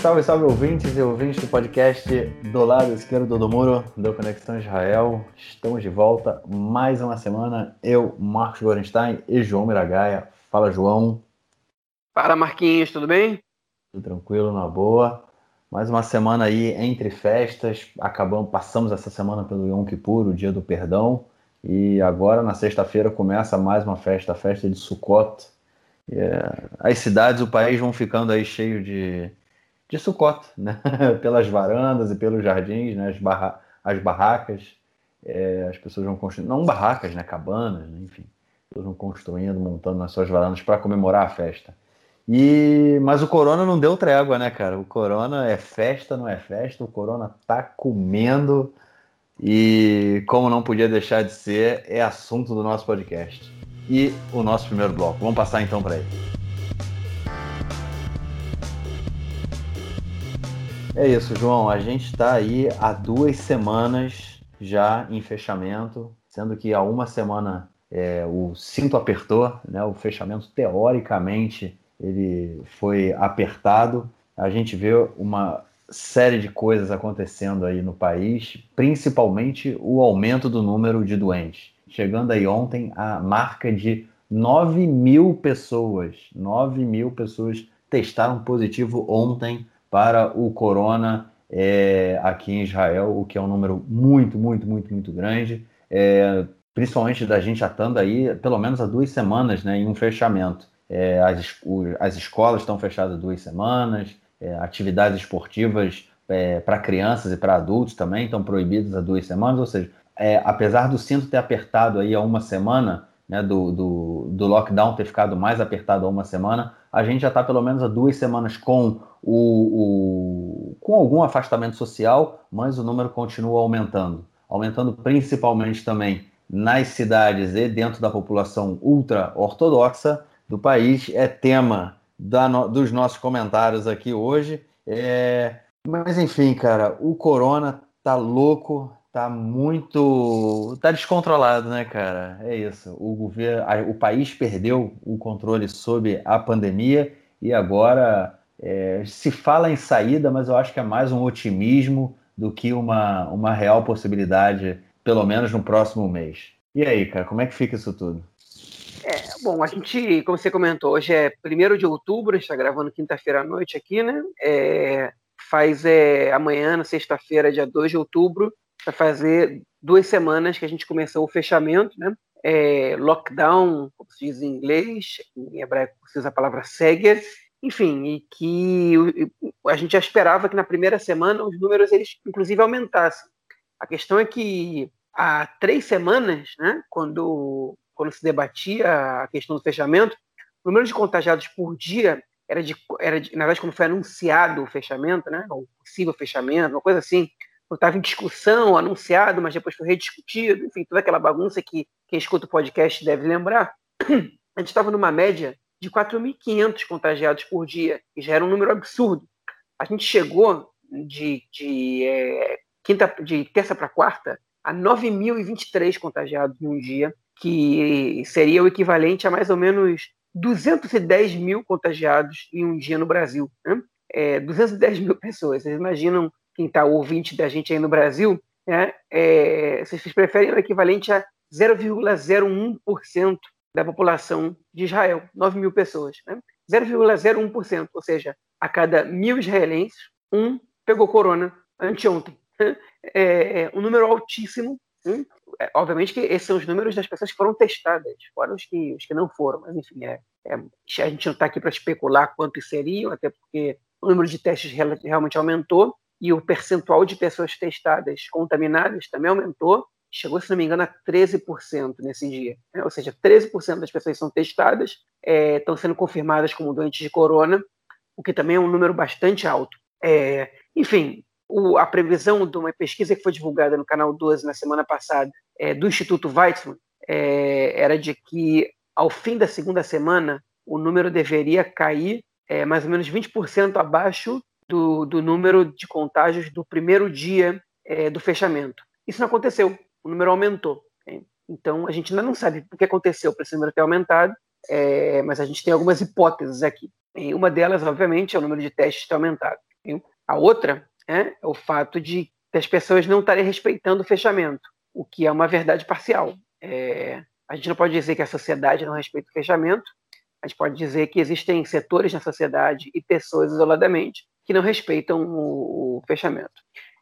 Salve, salve ouvintes e ouvintes do podcast do lado esquerdo do muro do Conexão Israel. Estamos de volta mais uma semana. Eu, Marcos Gorenstein e João Miragaia. Fala, João. Fala, Marquinhos, tudo bem? Tudo tranquilo, na boa. Mais uma semana aí entre festas. Acabamos, passamos essa semana pelo Yom Kippur, o dia do perdão. E agora, na sexta-feira, começa mais uma festa, a festa de Sukkot. É, as cidades, o país vão ficando aí cheio de, de Sukkot, né? Pelas varandas e pelos jardins, né? As, barra, as barracas. É, as pessoas vão construindo, não barracas, né? Cabanas, né? enfim. Eles vão construindo, montando nas suas varandas para comemorar a festa. E mas o corona não deu trégua, né, cara? O corona é festa, não é festa. O corona tá comendo e como não podia deixar de ser, é assunto do nosso podcast. E o nosso primeiro bloco. Vamos passar então para ele. É isso, João. A gente está aí há duas semanas já em fechamento, sendo que há uma semana é, o cinto apertou, né? O fechamento teoricamente ele foi apertado. A gente vê uma série de coisas acontecendo aí no país, principalmente o aumento do número de doentes. Chegando aí ontem a marca de 9 mil pessoas. 9 mil pessoas testaram positivo ontem para o corona é, aqui em Israel, o que é um número muito, muito, muito, muito grande. É, principalmente da gente atando aí pelo menos há duas semanas né, em um fechamento. É, as, as escolas estão fechadas duas semanas, é, atividades esportivas é, para crianças e para adultos também estão proibidas há duas semanas, ou seja, é, apesar do cinto ter apertado aí há uma semana, né, do, do, do, lockdown ter ficado mais apertado há uma semana, a gente já está pelo menos há duas semanas com, o, o, com algum afastamento social, mas o número continua aumentando. Aumentando principalmente também nas cidades e dentro da população ultra-ortodoxa do país. É tema da, dos nossos comentários aqui hoje. É, mas enfim, cara, o corona tá louco, tá muito. tá descontrolado, né, cara? É isso. O governo, o país perdeu o controle sobre a pandemia e agora é, se fala em saída, mas eu acho que é mais um otimismo do que uma, uma real possibilidade, pelo menos no próximo mês. E aí, cara, como é que fica isso tudo? É, bom, a gente, como você comentou, hoje é 1 de outubro, a gente está gravando quinta-feira à noite aqui, né? É, faz é, amanhã, na sexta-feira, dia 2 de outubro, vai fazer duas semanas que a gente começou o fechamento, né? É, lockdown, como se diz em inglês, em hebraico se usa a palavra seger, enfim, e que a gente já esperava que na primeira semana os números eles inclusive aumentassem. A questão é que há três semanas, né, quando quando se debatia a questão do fechamento, o número de contagiados por dia era de, era de na verdade, quando foi anunciado o fechamento, né, o possível fechamento, uma coisa assim, estava em discussão, anunciado, mas depois foi rediscutido, enfim, toda aquela bagunça que quem escuta o podcast deve lembrar. A gente estava numa média de 4.500 contagiados por dia, que já era um número absurdo. A gente chegou de, de, é, quinta, de terça para quarta a 9.023 contagiados em um dia, que seria o equivalente a mais ou menos 210 mil contagiados em um dia no Brasil. Né? É, 210 mil pessoas. Vocês imaginam quem está ouvinte da gente aí no Brasil? Né? É, vocês preferem o equivalente a 0,01% da população de Israel, 9 mil pessoas. Né? 0,01%, ou seja, a cada mil israelenses, um pegou corona anteontem. É, é um número altíssimo. Hein? É, obviamente que esses são os números das pessoas que foram testadas, fora os que, os que não foram, mas enfim, é, é a gente não está aqui para especular quantos seriam, até porque o número de testes realmente aumentou e o percentual de pessoas testadas contaminadas também aumentou, chegou, se não me engano, a 13% nesse dia. Né? Ou seja, 13% das pessoas são testadas é, estão sendo confirmadas como doentes de corona, o que também é um número bastante alto. É, enfim, o, a previsão de uma pesquisa que foi divulgada no canal 12 na semana passada, é, do Instituto Weizmann, é, era de que ao fim da segunda semana o número deveria cair é, mais ou menos 20% abaixo do, do, número de contágios do primeiro dia é, do fechamento. Isso não aconteceu, o número aumentou. Então a gente ainda não sabe o que aconteceu para esse número ter aumentado, é, mas a gente tem algumas hipóteses aqui. E uma delas, obviamente, é o número de testes ter aumentado. A outra é, é o fato de as pessoas não estarem respeitando o fechamento, o que é uma verdade parcial. É, a gente não pode dizer que a sociedade não respeita o fechamento, a gente pode dizer que existem setores na sociedade e pessoas isoladamente que não respeitam o, o fechamento.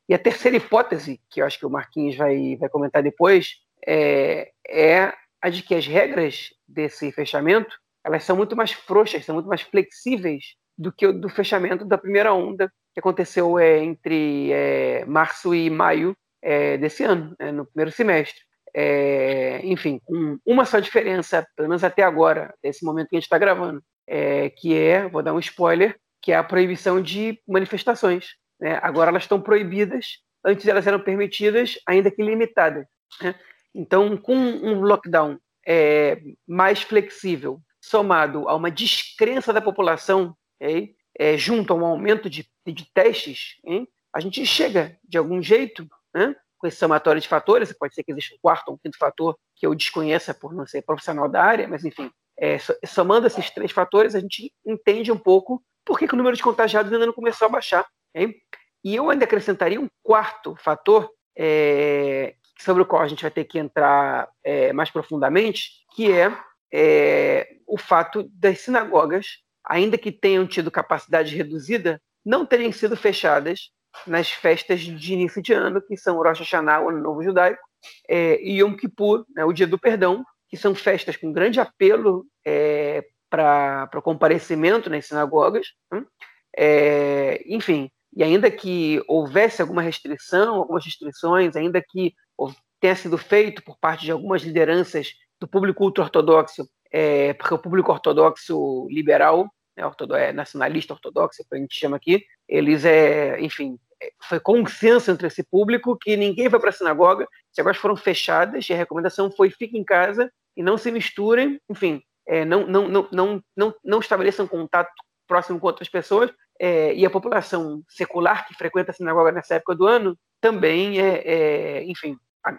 E a terceira hipótese, que eu acho que o Marquinhos vai, vai comentar depois, é, é a de que as regras desse fechamento elas são muito mais frouxas, são muito mais flexíveis do que o do fechamento da primeira onda que aconteceu é, entre é, março e maio é, desse ano, né, no primeiro semestre. É, enfim, com uma só diferença, pelo menos até agora, desse momento que a gente está gravando, é, que é, vou dar um spoiler, que é a proibição de manifestações. Né? Agora elas estão proibidas, antes elas eram permitidas, ainda que limitadas. Né? Então, com um lockdown é, mais flexível, somado a uma descrença da população, é, junto a um aumento de, de testes, hein? a gente chega, de algum jeito, né? com esse somatório de fatores, pode ser que exista um quarto ou um quinto fator que eu desconheça por não ser profissional da área, mas enfim, é, somando esses três fatores, a gente entende um pouco por que, que o número de contagiados ainda não começou a baixar. Hein? E eu ainda acrescentaria um quarto fator é, sobre o qual a gente vai ter que entrar é, mais profundamente, que é, é, o fato das sinagogas, ainda que tenham tido capacidade reduzida, não terem sido fechadas nas festas de início de ano, que são Rosh Hashanah, o Ano Novo Judaico, é, e Yom Kippur, né, o Dia do Perdão, que são festas com grande apelo é, para comparecimento nas sinagogas. Né? É, enfim, e ainda que houvesse alguma restrição, algumas restrições, ainda que tenha sido feito por parte de algumas lideranças do público ultra-ortodoxo, é, porque o público ortodoxo liberal, né, é, nacionalista ortodoxo, que a gente chama aqui, eles, é, enfim, é, foi consenso entre esse público que ninguém vai para a sinagoga, as sinagogas foram fechadas e a recomendação foi fique em casa e não se misturem, enfim, não, não, não, não, não, não estabeleçam contato próximo com outras pessoas, é, e a população secular que frequenta a sinagoga nessa época do ano também é, é enfim, a,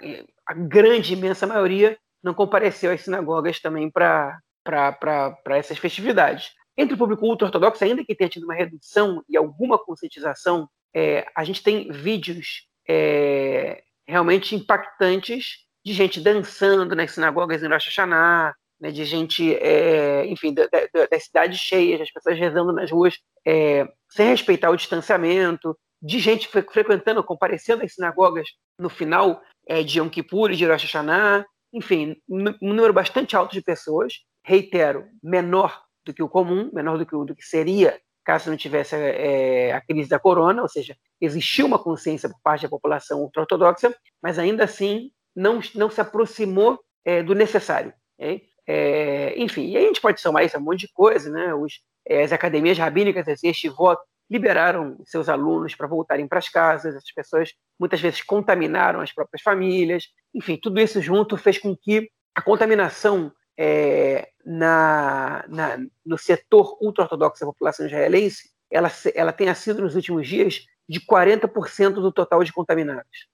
a, grande, imensa maioria não compareceu às sinagogas também para essas festividades. Entre o público ultra-ortodoxo, ainda que tenha tido uma redução e alguma conscientização, é, a gente tem vídeos é, realmente impactantes de gente dançando nas sinagogas em Rosh Hashanah, né, de gente, é, enfim, da, da, das cidades cheias, as pessoas rezando nas ruas é, sem respeitar o distanciamento, de gente frequentando, comparecendo às sinagogas no final é, de Yom Kippur e de Rosh Hashanah, enfim, um número bastante alto de pessoas, reitero, menor do que o comum, menor do que, do que seria caso não tivesse é, a crise da corona, ou seja, existiu uma consciência por parte da população ultra-ortodoxa, mas ainda assim não, não se aproximou é, do necessário. Okay? É, enfim, e a gente pode somar isso a um monte de coisa, né? Os, é, as academias rabínicas, este voto, liberaram seus alunos para voltarem para as casas, as pessoas muitas vezes contaminaram as próprias famílias, enfim, tudo isso junto fez com que a contaminação é, na, na, no setor ultra-ortodoxo da população israelense ela, ela tenha sido nos últimos dias de 40% do total de contaminados.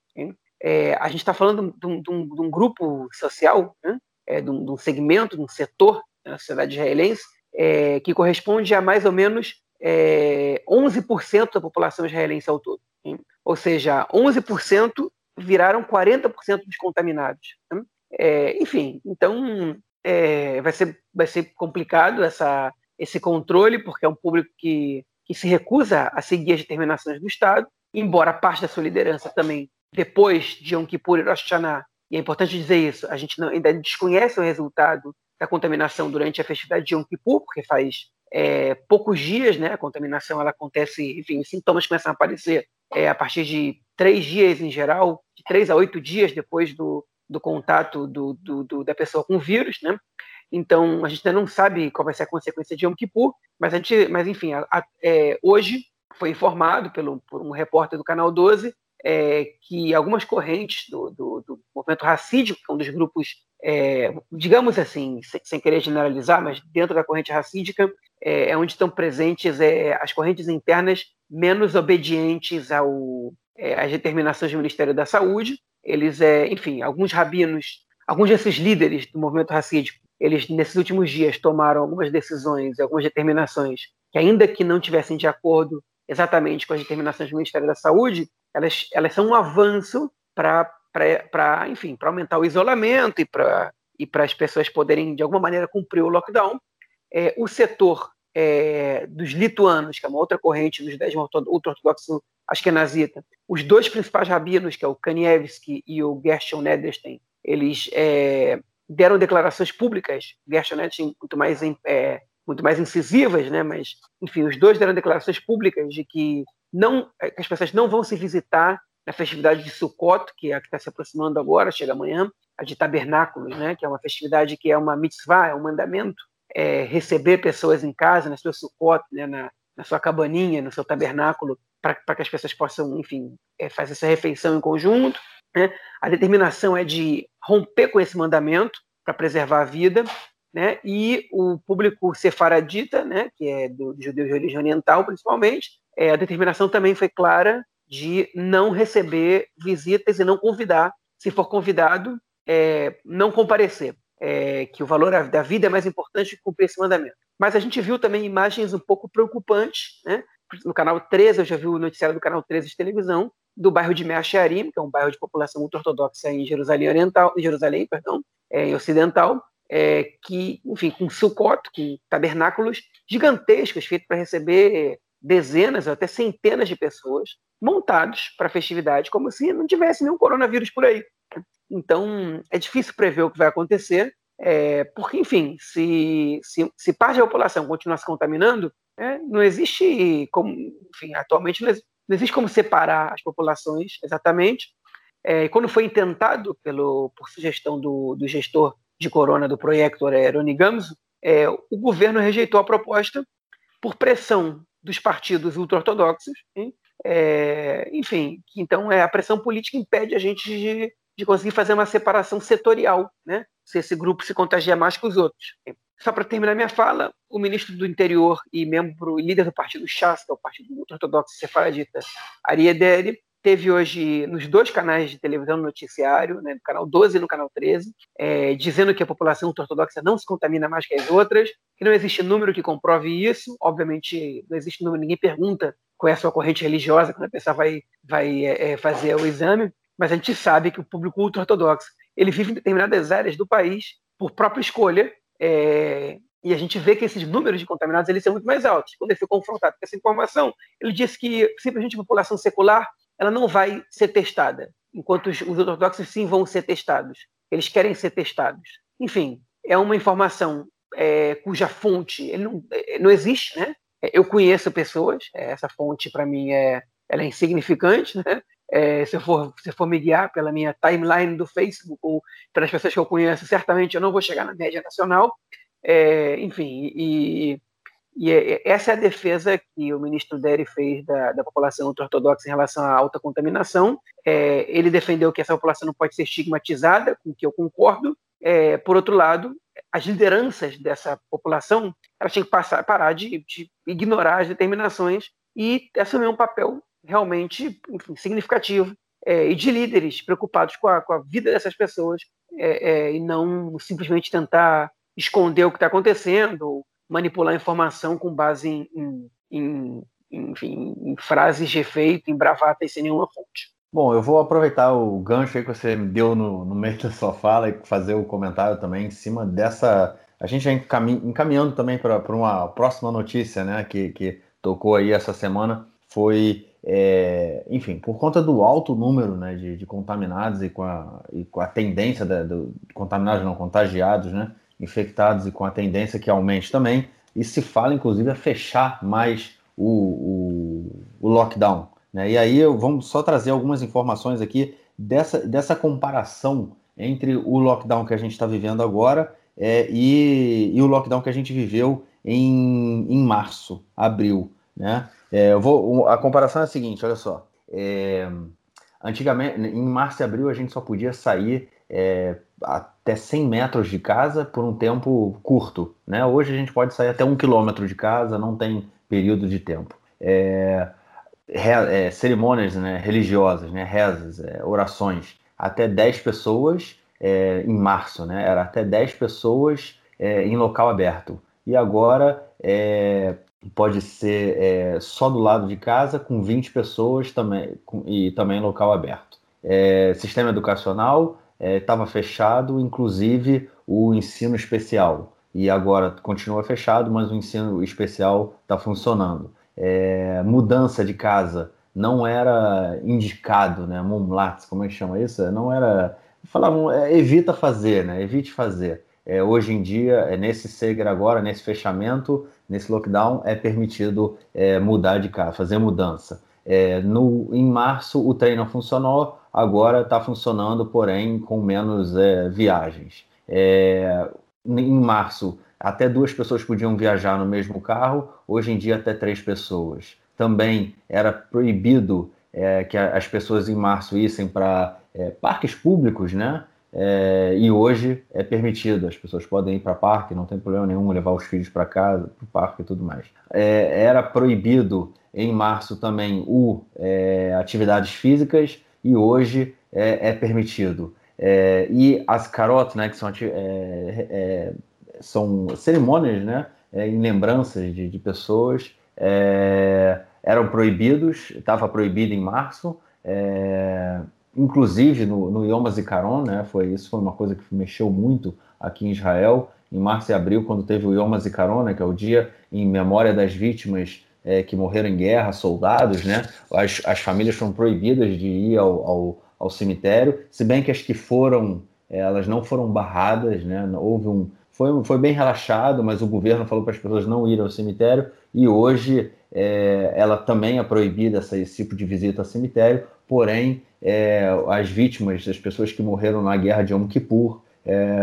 É, a gente está falando de um, de, um, de um, grupo social né? É, de, um, de, um, segmento, de um setor da sociedade israelense, é, que corresponde a mais ou menos é, 11% da população israelense ao todo. Hein? Ou seja, 11% viraram 40% dos contaminados. Né? É, enfim, então é, vai, ser, vai ser complicado essa, esse controle, porque é um público que, que se recusa a seguir as determinações do Estado, embora parte da sua liderança também, depois de Yom Kippur e Rosh Hashanah, e é importante dizer isso, a gente não, ainda desconhece o resultado da contaminação durante a festividade de Yom Kippur, porque faz é, poucos dias, né? A contaminação ela acontece, enfim, os sintomas começam a aparecer é, a partir de três dias em geral, de três a oito dias depois do, do contato do, do, do, da pessoa com o vírus, né? Então a gente ainda não sabe qual vai ser a consequência de Yom Kippur, mas a gente, mas enfim, a, a, é, hoje foi informado pelo, por um repórter do Canal 12 é, que algumas correntes do, do, do, movimento racídico, que é um dos grupos, é, digamos assim, sem, sem, querer generalizar, mas dentro da corrente racídica, é, é onde estão presentes é, as correntes internas menos obedientes ao, é, às determinações do Ministério da Saúde. Eles, é, enfim, alguns rabinos, alguns desses líderes do movimento racídico, eles, nesses últimos dias, tomaram algumas decisões, algumas determinações que, ainda que não tivessem de acordo exatamente com as determinações do Ministério da Saúde, elas, elas são um avanço para, enfim, para aumentar o isolamento e para e para as pessoas poderem, de alguma maneira, cumprir o lockdown. É, o setor é, dos lituanos, que é uma outra corrente dos dez ultra-ortodoxos ashkenazita, os dois principais rabinos, que é o Kanievski e o Gershon Nederstein, eles é, deram declarações públicas, Gershon Nederstein muito mais, é, muito mais incisivas, né? mas, enfim, os dois deram declarações públicas de que, não, é, as pessoas não vão se visitar na festividade de Sukkot, que é a que está se aproximando agora, chega amanhã, a de tabernáculos, né, que é uma festividade que é uma mitzvah, é um mandamento, é, receber pessoas em casa, na sua Sukkot, né, na, na sua cabaninha, no seu tabernáculo, para que as pessoas possam, enfim, é, fazer essa refeição em conjunto. Né? A determinação é de romper com esse mandamento para preservar a vida, né? E o público sefaradita, né, que é do, judeu de origem oriental, principalmente, é, a determinação também foi clara de não receber visitas e não convidar. Se for convidado, é, não comparecer. É, que o valor da vida é mais importante que cumprir esse mandamento. Mas a gente viu também imagens um pouco preocupantes, né? No canal 13, eu já vi o noticiário do canal 13 de televisão, do bairro de Meacharim, que é um bairro de população muito ortodoxa em Jerusalém Oriental, em Jerusalém, perdão, é, em Ocidental, é, que, enfim, com Sukkot, com tabernáculos gigantescos feitos para receber dezenas até centenas de pessoas montados para a festividade, como se não tivesse nenhum coronavírus por aí. Então, é difícil prever o que vai acontecer, é, porque, enfim, se, se, se, parte da população continuar se contaminando, é, não existe como, enfim, atualmente não existe, não existe como separar as populações exatamente. É, quando foi intentado pelo, por sugestão do, do gestor de corona do projeto Rony Gamso, é, o governo rejeitou a proposta por pressão dos partidos ultra-ortodoxos, é, enfim, então é, a pressão política impede a gente de, de conseguir fazer uma separação setorial, né? se esse grupo se contagia mais que os outros. Só para terminar minha fala, o ministro do Interior e membro líder do partido Chas, que é o partido ortodoxo sefaradita, Ari Ederi, teve hoje nos dois canais de televisão no noticiário, né, no canal 12 e no canal 13, é, dizendo que a população ortodoxa não se contamina mais que as outras, que não existe número que comprove isso. Obviamente, não existe número, ninguém pergunta qual é a sua corrente religiosa quando a pessoa vai, vai é, é fazer o exame mas a gente sabe que o público ultra-ortodoxo ele vive em determinadas áreas do país por própria escolha, é, e a gente vê que esses números de contaminados eles são muito mais altos. Quando ele foi confrontado com essa informação, ele disse que simplesmente a população secular ela não vai ser testada, enquanto os, os ortodoxos sim vão ser testados. Eles querem ser testados. Enfim, é uma informação é, cuja fonte não, é, não existe, né? Eu conheço pessoas, é, essa fonte para mim é, ela é insignificante, né? É, se, eu for, se eu for me guiar pela minha timeline do Facebook ou pelas pessoas que eu conheço, certamente eu não vou chegar na média nacional. É, enfim, e, e, é, essa é a defesa que o ministro Deri fez da, da população ultra-ortodoxa em relação à alta contaminação. É, ele defendeu que essa população não pode ser estigmatizada, com o que eu concordo. É, por outro lado, as lideranças dessa população elas tinham que passar, parar de, de ignorar as determinações e assumir um papel realmente enfim, significativo é, e de líderes preocupados com a, com a vida dessas pessoas é, é, e não simplesmente tentar esconder o que está acontecendo, manipular informação com base em, em, em, enfim, em frases de efeito, em bravatas sem nenhuma fonte. Bom, eu vou aproveitar o gancho aí que você me deu no, no meio da sua fala e fazer o comentário também em cima dessa. A gente já encaminhando também para uma próxima notícia, né, que, que tocou aí essa semana, foi é, enfim, por conta do alto número né, de, de contaminados e com, a, e com a tendência da, do, contaminados não contagiados, né, infectados e com a tendência que aumente também, e se fala inclusive a fechar mais o, o, o lockdown. Né? E aí eu, vamos só trazer algumas informações aqui dessa, dessa comparação entre o lockdown que a gente está vivendo agora é, e, e o lockdown que a gente viveu em, em março, abril. Né? É, eu vou, a comparação é a seguinte, olha só. É, antigamente, em março e abril, a gente só podia sair é, até 100 metros de casa por um tempo curto. Né? Hoje a gente pode sair até um quilômetro de casa, não tem período de tempo. É, é, cerimônias né, religiosas, né, rezas, é, orações, até 10 pessoas é, em março, né, era até 10 pessoas é, em local aberto. E agora pode ser é, só do lado de casa, com 20 pessoas também, com, e também local aberto. É, sistema educacional estava é, fechado, inclusive o ensino especial. E agora continua fechado, mas o ensino especial está funcionando. É, mudança de casa não era indicado, né? Mumlatz, como é que chama isso? Não era. Falavam, é, evita fazer, né? Evite fazer. É, hoje em dia, é nesse Seger agora, nesse fechamento, nesse lockdown, é permitido é, mudar de casa, fazer mudança. É, no, em março o trem não funcionou, agora está funcionando, porém com menos é, viagens. É, em março, até duas pessoas podiam viajar no mesmo carro, hoje em dia até três pessoas. Também era proibido é, que as pessoas em março issem para é, parques públicos, né? É, e hoje é permitido, as pessoas podem ir para parque, não tem problema nenhum levar os filhos para casa, para o parque e tudo mais. É, era proibido em março também o atividades físicas e hoje é, é permitido. É, e as carotes, né, que são, é, são cerimônias né, em lembranças de, de pessoas, eram proibidos, estava proibido em março, inclusive no, no Yom HaZikaron, né, foi, isso foi uma coisa que mexeu muito aqui em Israel, em março e abril, quando teve o Yom HaZikaron, né, que é o dia em memória das vítimas é, que morreram em guerra, soldados, né, as, as famílias foram proibidas de ir ao, ao, ao cemitério, se bem que as que foram, é, elas não foram barradas, né, houve um, foi, foi bem relaxado, mas o governo falou para as pessoas não irem ao cemitério, e hoje é, ela também é proibida essa, esse tipo de visita ao cemitério, porém é, as vítimas, as pessoas que morreram na guerra de Yom Kippur,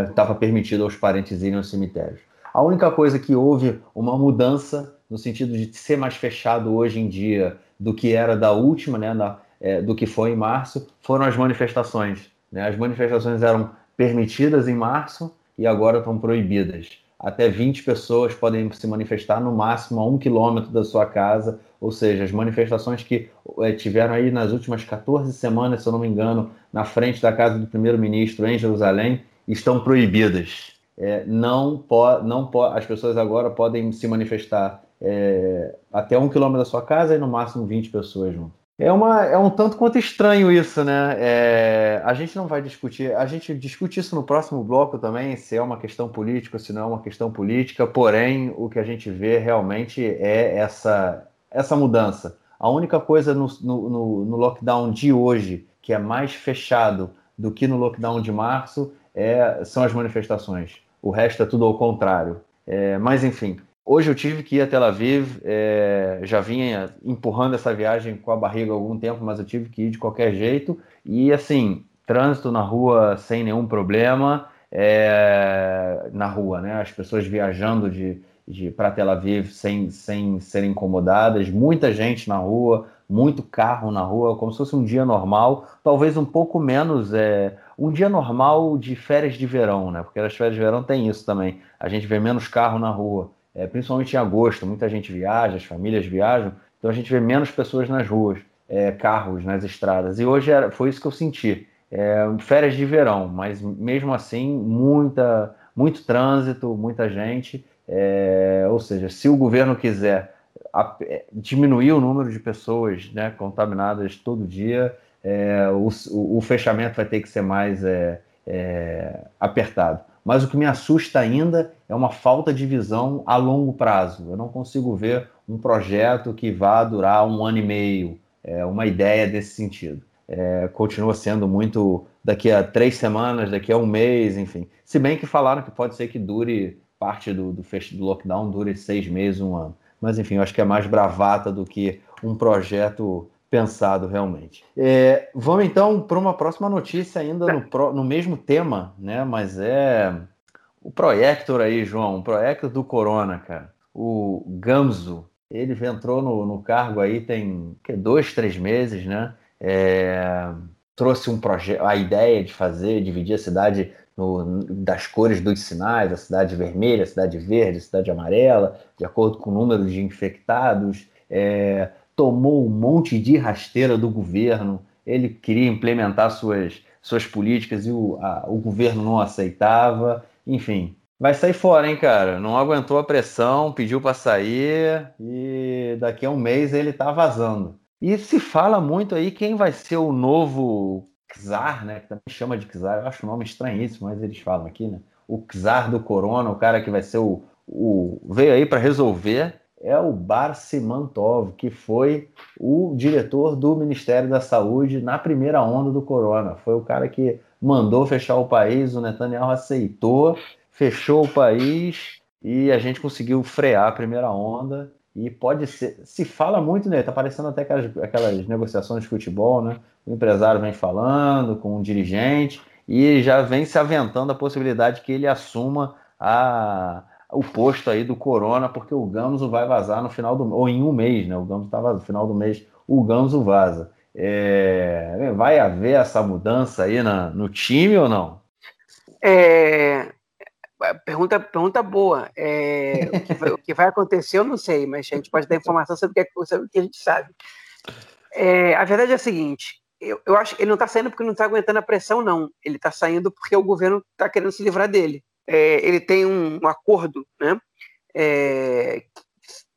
estava é, permitido aos parentes irem aos cemitérios. A única coisa que houve uma mudança no sentido de ser mais fechado hoje em dia do que era da última, né, da, é, do que foi em março, foram as manifestações. Né? As manifestações eram permitidas em março e agora estão proibidas. Até 20 pessoas podem se manifestar no máximo a um quilômetro da sua casa ou seja, as manifestações que é, tiveram aí nas últimas 14 semanas, se eu não me engano, na frente da casa do primeiro-ministro em Jerusalém, estão proibidas. É, não po não po as pessoas agora podem se manifestar é, até um quilômetro da sua casa e no máximo 20 pessoas junto. É, uma, é um tanto quanto estranho isso, né? É, a gente não vai discutir, a gente discute isso no próximo bloco também, se é uma questão política, se não é uma questão política, porém, o que a gente vê realmente é essa, essa mudança. A única coisa no, no, no, lockdown de hoje que é mais fechado do que no lockdown de março é, são as manifestações. O resto é tudo ao contrário. É, mas enfim, hoje eu tive que ir a Tel Aviv, é, já vinha empurrando essa viagem com a barriga há algum tempo, mas eu tive que ir de qualquer jeito. E assim, trânsito na rua sem nenhum problema, é, na rua, né? As pessoas viajando de para Tel Aviv sem, sem serem incomodadas, muita gente na rua, muito carro na rua, como se fosse um dia normal, talvez um pouco menos, é, um dia normal de férias de verão, né? Porque as férias de verão tem isso também, a gente vê menos carro na rua, é, principalmente em agosto, muita gente viaja, as famílias viajam, então a gente vê menos pessoas nas ruas, é, carros nas estradas, e hoje era, foi isso que eu senti, é, férias de verão, mas mesmo assim, muita, muito trânsito, muita gente, é, ou seja, se o governo quiser a, é, diminuir o número de pessoas né, contaminadas todo dia, é, o, o, fechamento vai ter que ser mais apertado. Mas o que me assusta ainda é uma falta de visão a longo prazo. Eu não consigo ver um projeto que vá durar um ano e meio, é, uma ideia desse sentido. É, continua sendo muito daqui a três semanas, daqui a um mês, enfim. Se bem que falaram que pode ser que dure parte do, do, do lockdown dure seis meses, um ano. Mas, enfim, eu acho que é mais bravata do que um projeto pensado realmente. É, vamos então para uma próxima notícia ainda no, no mesmo tema, né? Mas é o Proyector aí, João, o Proyector do Corona, cara. O Gamzo, ele entrou no, no cargo aí tem que, dois, três meses, né? É, trouxe um projeto, a ideia de fazer, dividir a cidade no, das cores dos sinais, a cidade vermelha, a cidade verde, a cidade amarela, de acordo com o número de infectados, é, tomou um monte de rasteira do governo, ele queria implementar suas, suas políticas e o, a, o governo não aceitava, enfim, vai sair fora, hein, cara? Não aguentou a pressão, pediu para sair e daqui a um mês ele tá vazando. E se fala muito aí quem vai ser o novo czar, né? Que também chama de czar, eu acho o nome estranhíssimo, mas eles falam aqui, né? O czar do corona, o cara que vai ser o. o veio aí para resolver é o Barsimantov, que foi o diretor do Ministério da Saúde na primeira onda do corona. Foi o cara que mandou fechar o país, o Netanyahu aceitou, fechou o país e a gente conseguiu frear a primeira onda. E pode ser, se fala muito, né? Tá aparecendo até aquelas, aquelas negociações de futebol, né? O empresário vem falando com o dirigente e já vem se aventando a possibilidade que ele assuma a, o posto aí do Corona, porque o Gamso vai vazar no final do ou em um mês, né? O Gamso estava no final do mês, o Gamso vaza. É, vai haver essa mudança aí na, no time ou não? É, pergunta, pergunta boa. É, o, que vai, o, que vai, acontecer eu não sei, mas a gente pode dar informação sobre o que, sobre o que a gente sabe. É, a verdade é a seguinte: eu, eu acho que ele não está saindo porque não está aguentando a pressão, não. Ele está saindo porque o governo está querendo se livrar dele é, ele tem um, um acordo, né, é,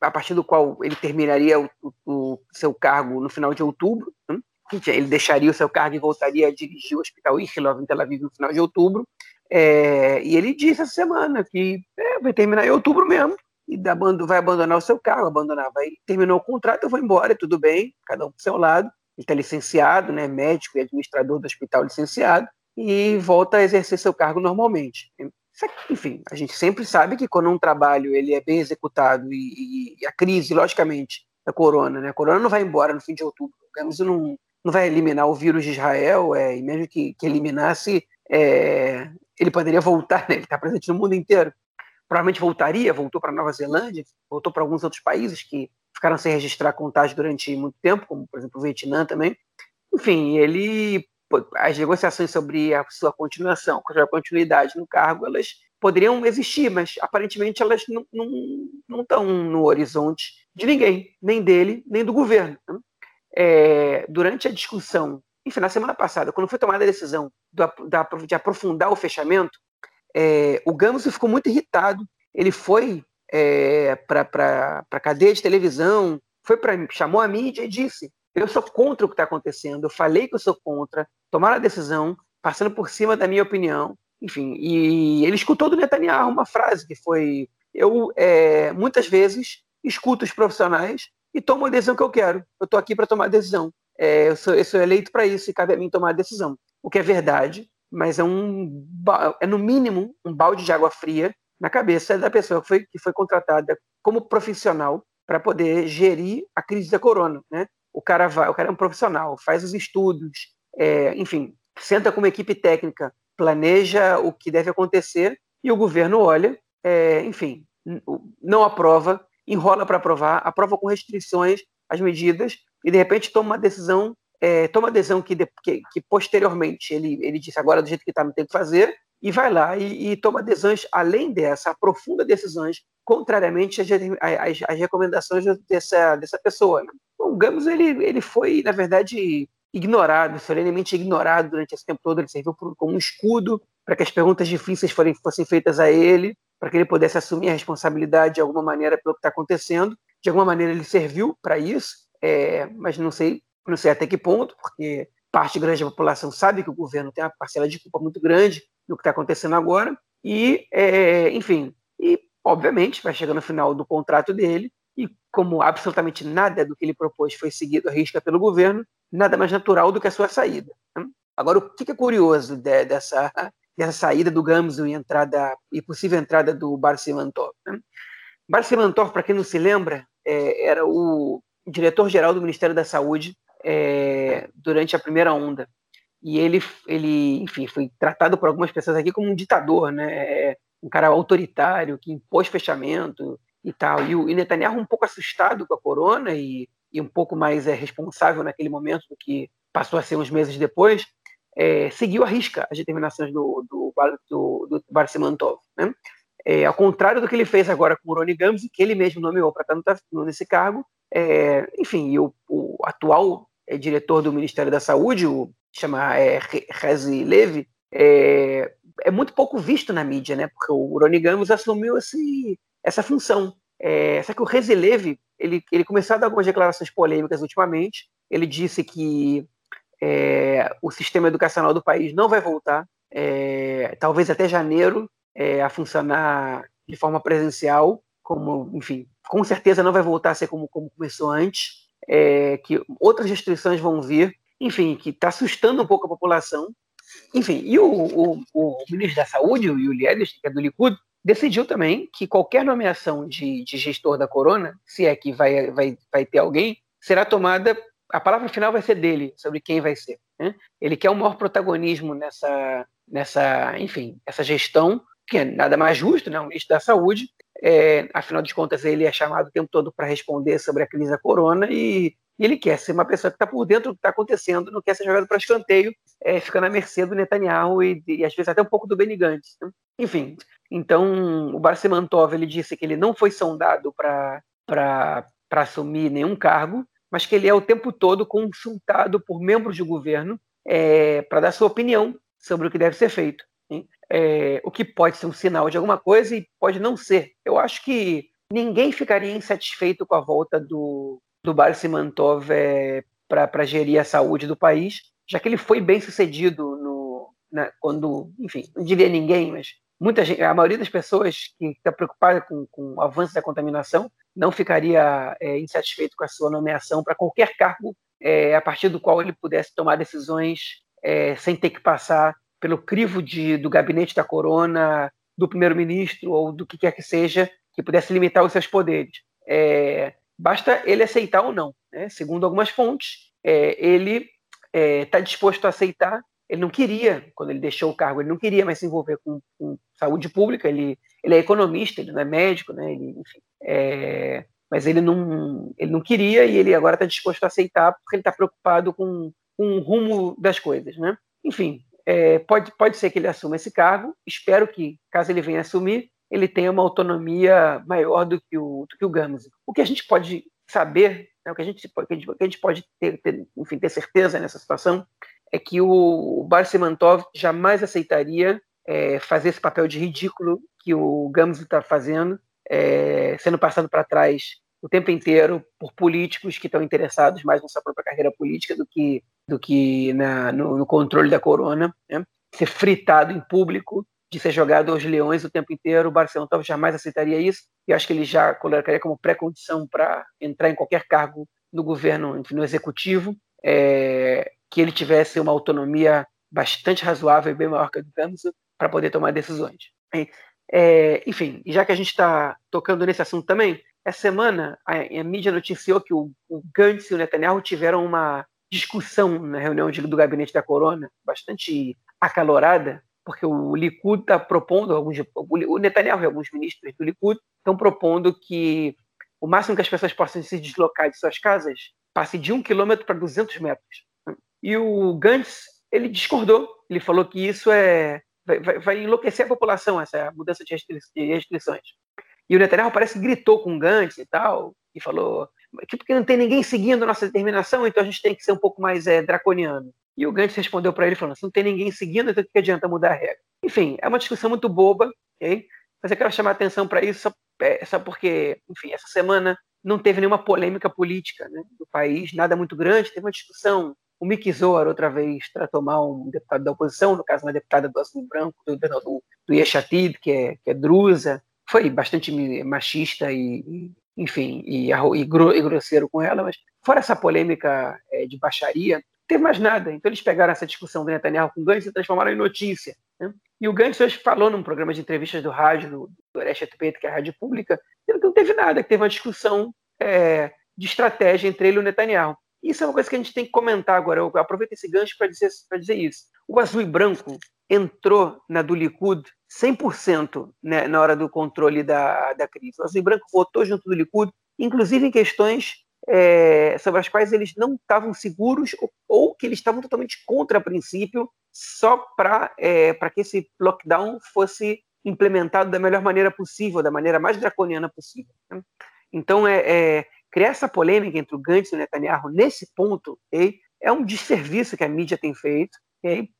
a partir do qual ele terminaria o, o, o, seu cargo no final de outubro. Né, ele deixaria o seu cargo e voltaria a dirigir o Hospital Ichilov em Tel Aviv no final de outubro. É, e ele disse essa semana que é, vai terminar em outubro mesmo e vai abandonar o seu cargo, abandonar, vai terminou o contrato, eu vou embora, tudo bem, cada um pro seu lado. Ele está licenciado, né, médico e administrador do hospital licenciado e volta a exercer seu cargo normalmente. Enfim, a gente sempre sabe que quando um trabalho ele é bem executado e, e a crise, logicamente, da corona, né? A corona não vai embora no fim de outubro. O não, não vai eliminar o vírus de Israel, é, e mesmo que, que eliminasse, é, ele poderia voltar, né? Ele está presente no mundo inteiro. Provavelmente voltaria, voltou para Nova Zelândia, voltou para alguns outros países que ficaram sem registrar contágio durante muito tempo, como por exemplo o Vietnã também. Enfim, ele as negociações sobre a sua continuação, sobre a continuidade no cargo, elas poderiam existir, mas aparentemente elas não, não, não estão no horizonte de ninguém, nem dele, nem do governo. Né? É, durante a discussão, enfim, na semana passada, quando foi tomada a decisão do, da, de aprofundar o fechamento, é, o Gamos ficou muito irritado. Ele foi é, para a cadeia de televisão, foi para chamou a mídia e disse: eu sou contra o que está acontecendo, eu falei que eu sou contra, tomaram a decisão, passando por cima da minha opinião, enfim, e ele escutou do Netanyahu uma frase que foi: Eu é, muitas vezes escuto os profissionais e tomo a decisão que eu quero, eu estou aqui para tomar a decisão, é, eu, sou, eu sou eleito para isso e cabe a mim tomar a decisão, o que é verdade, mas é, um, é no mínimo um balde de água fria na cabeça da pessoa que foi, que foi contratada como profissional para poder gerir a crise da corona, né? O cara vai, o cara é um profissional, faz os estudos, é, enfim, senta com uma equipe técnica, planeja o que deve acontecer e o governo olha, é, enfim, não aprova, enrola para aprovar, aprova com restrições as medidas e de repente toma uma decisão, é, toma uma decisão que, que, que, posteriormente ele, ele disse agora do jeito que está não tem que fazer e vai lá e, e, toma decisões além dessa, aprofunda decisões contrariamente às, às, às recomendações dessa, dessa pessoa. Né? O Gamos ele, ele foi, na verdade, ignorado, solenemente ignorado durante esse tempo todo. Ele serviu como um escudo para que as perguntas difíceis forem, fossem feitas a ele, para que ele pudesse assumir a responsabilidade de alguma maneira pelo que está acontecendo. De alguma maneira ele serviu para isso, é, mas não sei, não sei até que ponto, porque parte grande da população sabe que o governo tem uma parcela de culpa muito grande no que está acontecendo agora. E, é, enfim, e obviamente vai chegar no final do contrato dele como absolutamente nada do que ele propôs foi seguido à risca pelo governo, nada mais natural do que a sua saída. Né? Agora, o que é curioso dessa, dessa saída do Gamso e entrada e possível entrada do Barcimantov? Né? Barcimantov, para quem não se lembra, é, era o diretor-geral do Ministério da Saúde é, durante a primeira onda. E ele, ele, enfim, foi tratado por algumas pessoas aqui como um ditador, né? É, um cara autoritário que impôs fechamento, e tal. E o Netanyahu um pouco assustado com a corona e, e um pouco mais é, responsável naquele momento do que passou a ser uns meses depois, é, seguiu a risca as determinações do, do, do, do. Né? É, ao contrário do que ele fez agora com o Rony Gamzi, que ele mesmo nomeou para estar nesse cargo, é, enfim, e o, o atual é, diretor do Ministério da Saúde, o chama é, Rezi Levi, é, é muito pouco visto na mídia, né? Porque o Ronnie Gamos assumiu esse, essa função. É, só que o Rezelev, ele, ele começou a dar algumas declarações polêmicas ultimamente. Ele disse que é, o sistema educacional do país não vai voltar, é, talvez até janeiro, é, a funcionar de forma presencial, como, enfim, com certeza não vai voltar a ser como, como começou antes, é, que outras restrições vão vir, enfim, que está assustando um pouco a população. Enfim, e o, o, o ministro da Saúde, o Yuli Edelstein, que é do Likud, decidiu também que qualquer nomeação de, de gestor da corona, se é que vai, vai, vai ter alguém, será tomada, a palavra final vai ser dele, sobre quem vai ser. Né? Ele quer o maior protagonismo nessa, nessa, enfim, essa gestão, que é nada mais justo, né? o ministro da Saúde, é, afinal de contas ele é chamado o tempo todo para responder sobre a crise da corona e, e ele quer ser uma pessoa que está por dentro do que está acontecendo, não quer ser jogado para escanteio, é, fica na mercê do Netanyahu e, e, às vezes até um pouco do Benny Gantz. Né? Enfim, então o Barcimantov ele disse que ele não foi sondado para assumir nenhum cargo, mas que ele é o tempo todo consultado por membros de governo é, para dar sua opinião sobre o que deve ser feito. É, o que pode ser um sinal de alguma coisa e pode não ser. Eu acho que ninguém ficaria insatisfeito com a volta do, do Barcimantov é, para gerir a saúde do país, já que ele foi bem sucedido no, na, quando, enfim, não diria ninguém, mas muita gente, a maioria das pessoas que está preocupada com, com, o avanço da contaminação não ficaria é, insatisfeito com a sua nomeação para qualquer cargo é, a partir do qual ele pudesse tomar decisões é, sem ter que passar pelo crivo de, do gabinete da corona, do primeiro-ministro ou do que quer que seja, que pudesse limitar os seus poderes. Basta ele aceitar ou não. Né? Segundo algumas fontes, ele está disposto a aceitar ele não queria, quando ele deixou o cargo, ele não queria mais se envolver com, com saúde pública, ele, ele é economista, ele não é médico, né? Ele, enfim, é, mas ele não, ele não queria e ele agora está disposto a aceitar porque ele está preocupado com, com o rumo das coisas, né? Enfim, é, pode, pode ser que ele assuma esse cargo, espero que, caso ele venha assumir, ele tenha uma autonomia maior do que o, do que o Gams. O que a gente pode saber, né, o que a gente, que a gente pode ter, ter, enfim, ter certeza nessa situação, é que o Barcimantov jamais aceitaria é, fazer esse papel de ridículo que o Gams está fazendo, é, sendo passado para trás o tempo inteiro por políticos que estão interessados mais na sua própria carreira política do que, do que na, no, no controle da corona. Né? Ser fritado em público, de ser jogado aos leões o tempo inteiro, o Barcelona jamais aceitaria isso, e acho que ele já colocaria como pré-condição para entrar em qualquer cargo no governo, no executivo. É, que ele tivesse uma autonomia bastante razoável e bem maior que a do Gantz para poder tomar decisões. É, enfim, já que a gente está tocando nesse assunto também, essa semana a, a mídia noticiou que o, o Gantz e o Netanyahu tiveram uma discussão na reunião de, do gabinete da Corona, bastante acalorada, porque o Likud está propondo, alguns, o Netanyahu e alguns ministros do Likud estão propondo que o máximo que as pessoas possam se deslocar de suas casas passe de um quilômetro para 200 metros. E o Gantz, ele discordou. Ele falou que isso é vai, vai, vai enlouquecer a população, essa mudança de, restrições. E o Netanyahu parece que gritou com o Gantz e tal, e falou que não tem ninguém seguindo a nossa determinação, então a gente tem que ser um pouco mais é, draconiano. E o Gantz respondeu para ele falando: se não tem ninguém seguindo, então o que adianta mudar a regra? Enfim, é uma discussão muito boba, ok? Mas eu quero chamar atenção para isso só, é, só, porque, enfim, essa semana não teve nenhuma polêmica política né, do país, nada muito grande, teve uma discussão o Mick Zohar, outra vez, tratou mal um deputado da oposição, no caso, uma deputada do Azul Branco, do, do, do Yeshatid, que é, que é drusa, foi bastante machista e, enfim, e, e, grosseiro com ela, mas fora essa polêmica é, de baixaria, não teve mais nada. Então eles pegaram essa discussão do Netanyahu com o Gantz e transformaram em notícia. Né? E o Gantz hoje falou num programa de entrevistas do rádio, do, do Ereshet que é a rádio pública, que não teve nada, que teve uma discussão é, de estratégia entre ele e o Netanyahu. Isso é uma coisa que a gente tem que comentar agora. Eu aproveito esse gancho para dizer, dizer isso. O azul e branco entrou na do Likud 100% né, na hora do controle da, da crise. O azul e branco votou junto do Likud, inclusive em questões é, sobre as quais eles não estavam seguros ou, ou, que eles estavam totalmente contra a princípio, só para é, que esse lockdown fosse implementado da melhor maneira possível, da maneira mais draconiana possível. Né? Então, é, é criar essa polêmica entre o Gantz e o Netanyahu nesse ponto okay, é um desserviço que a mídia tem feito.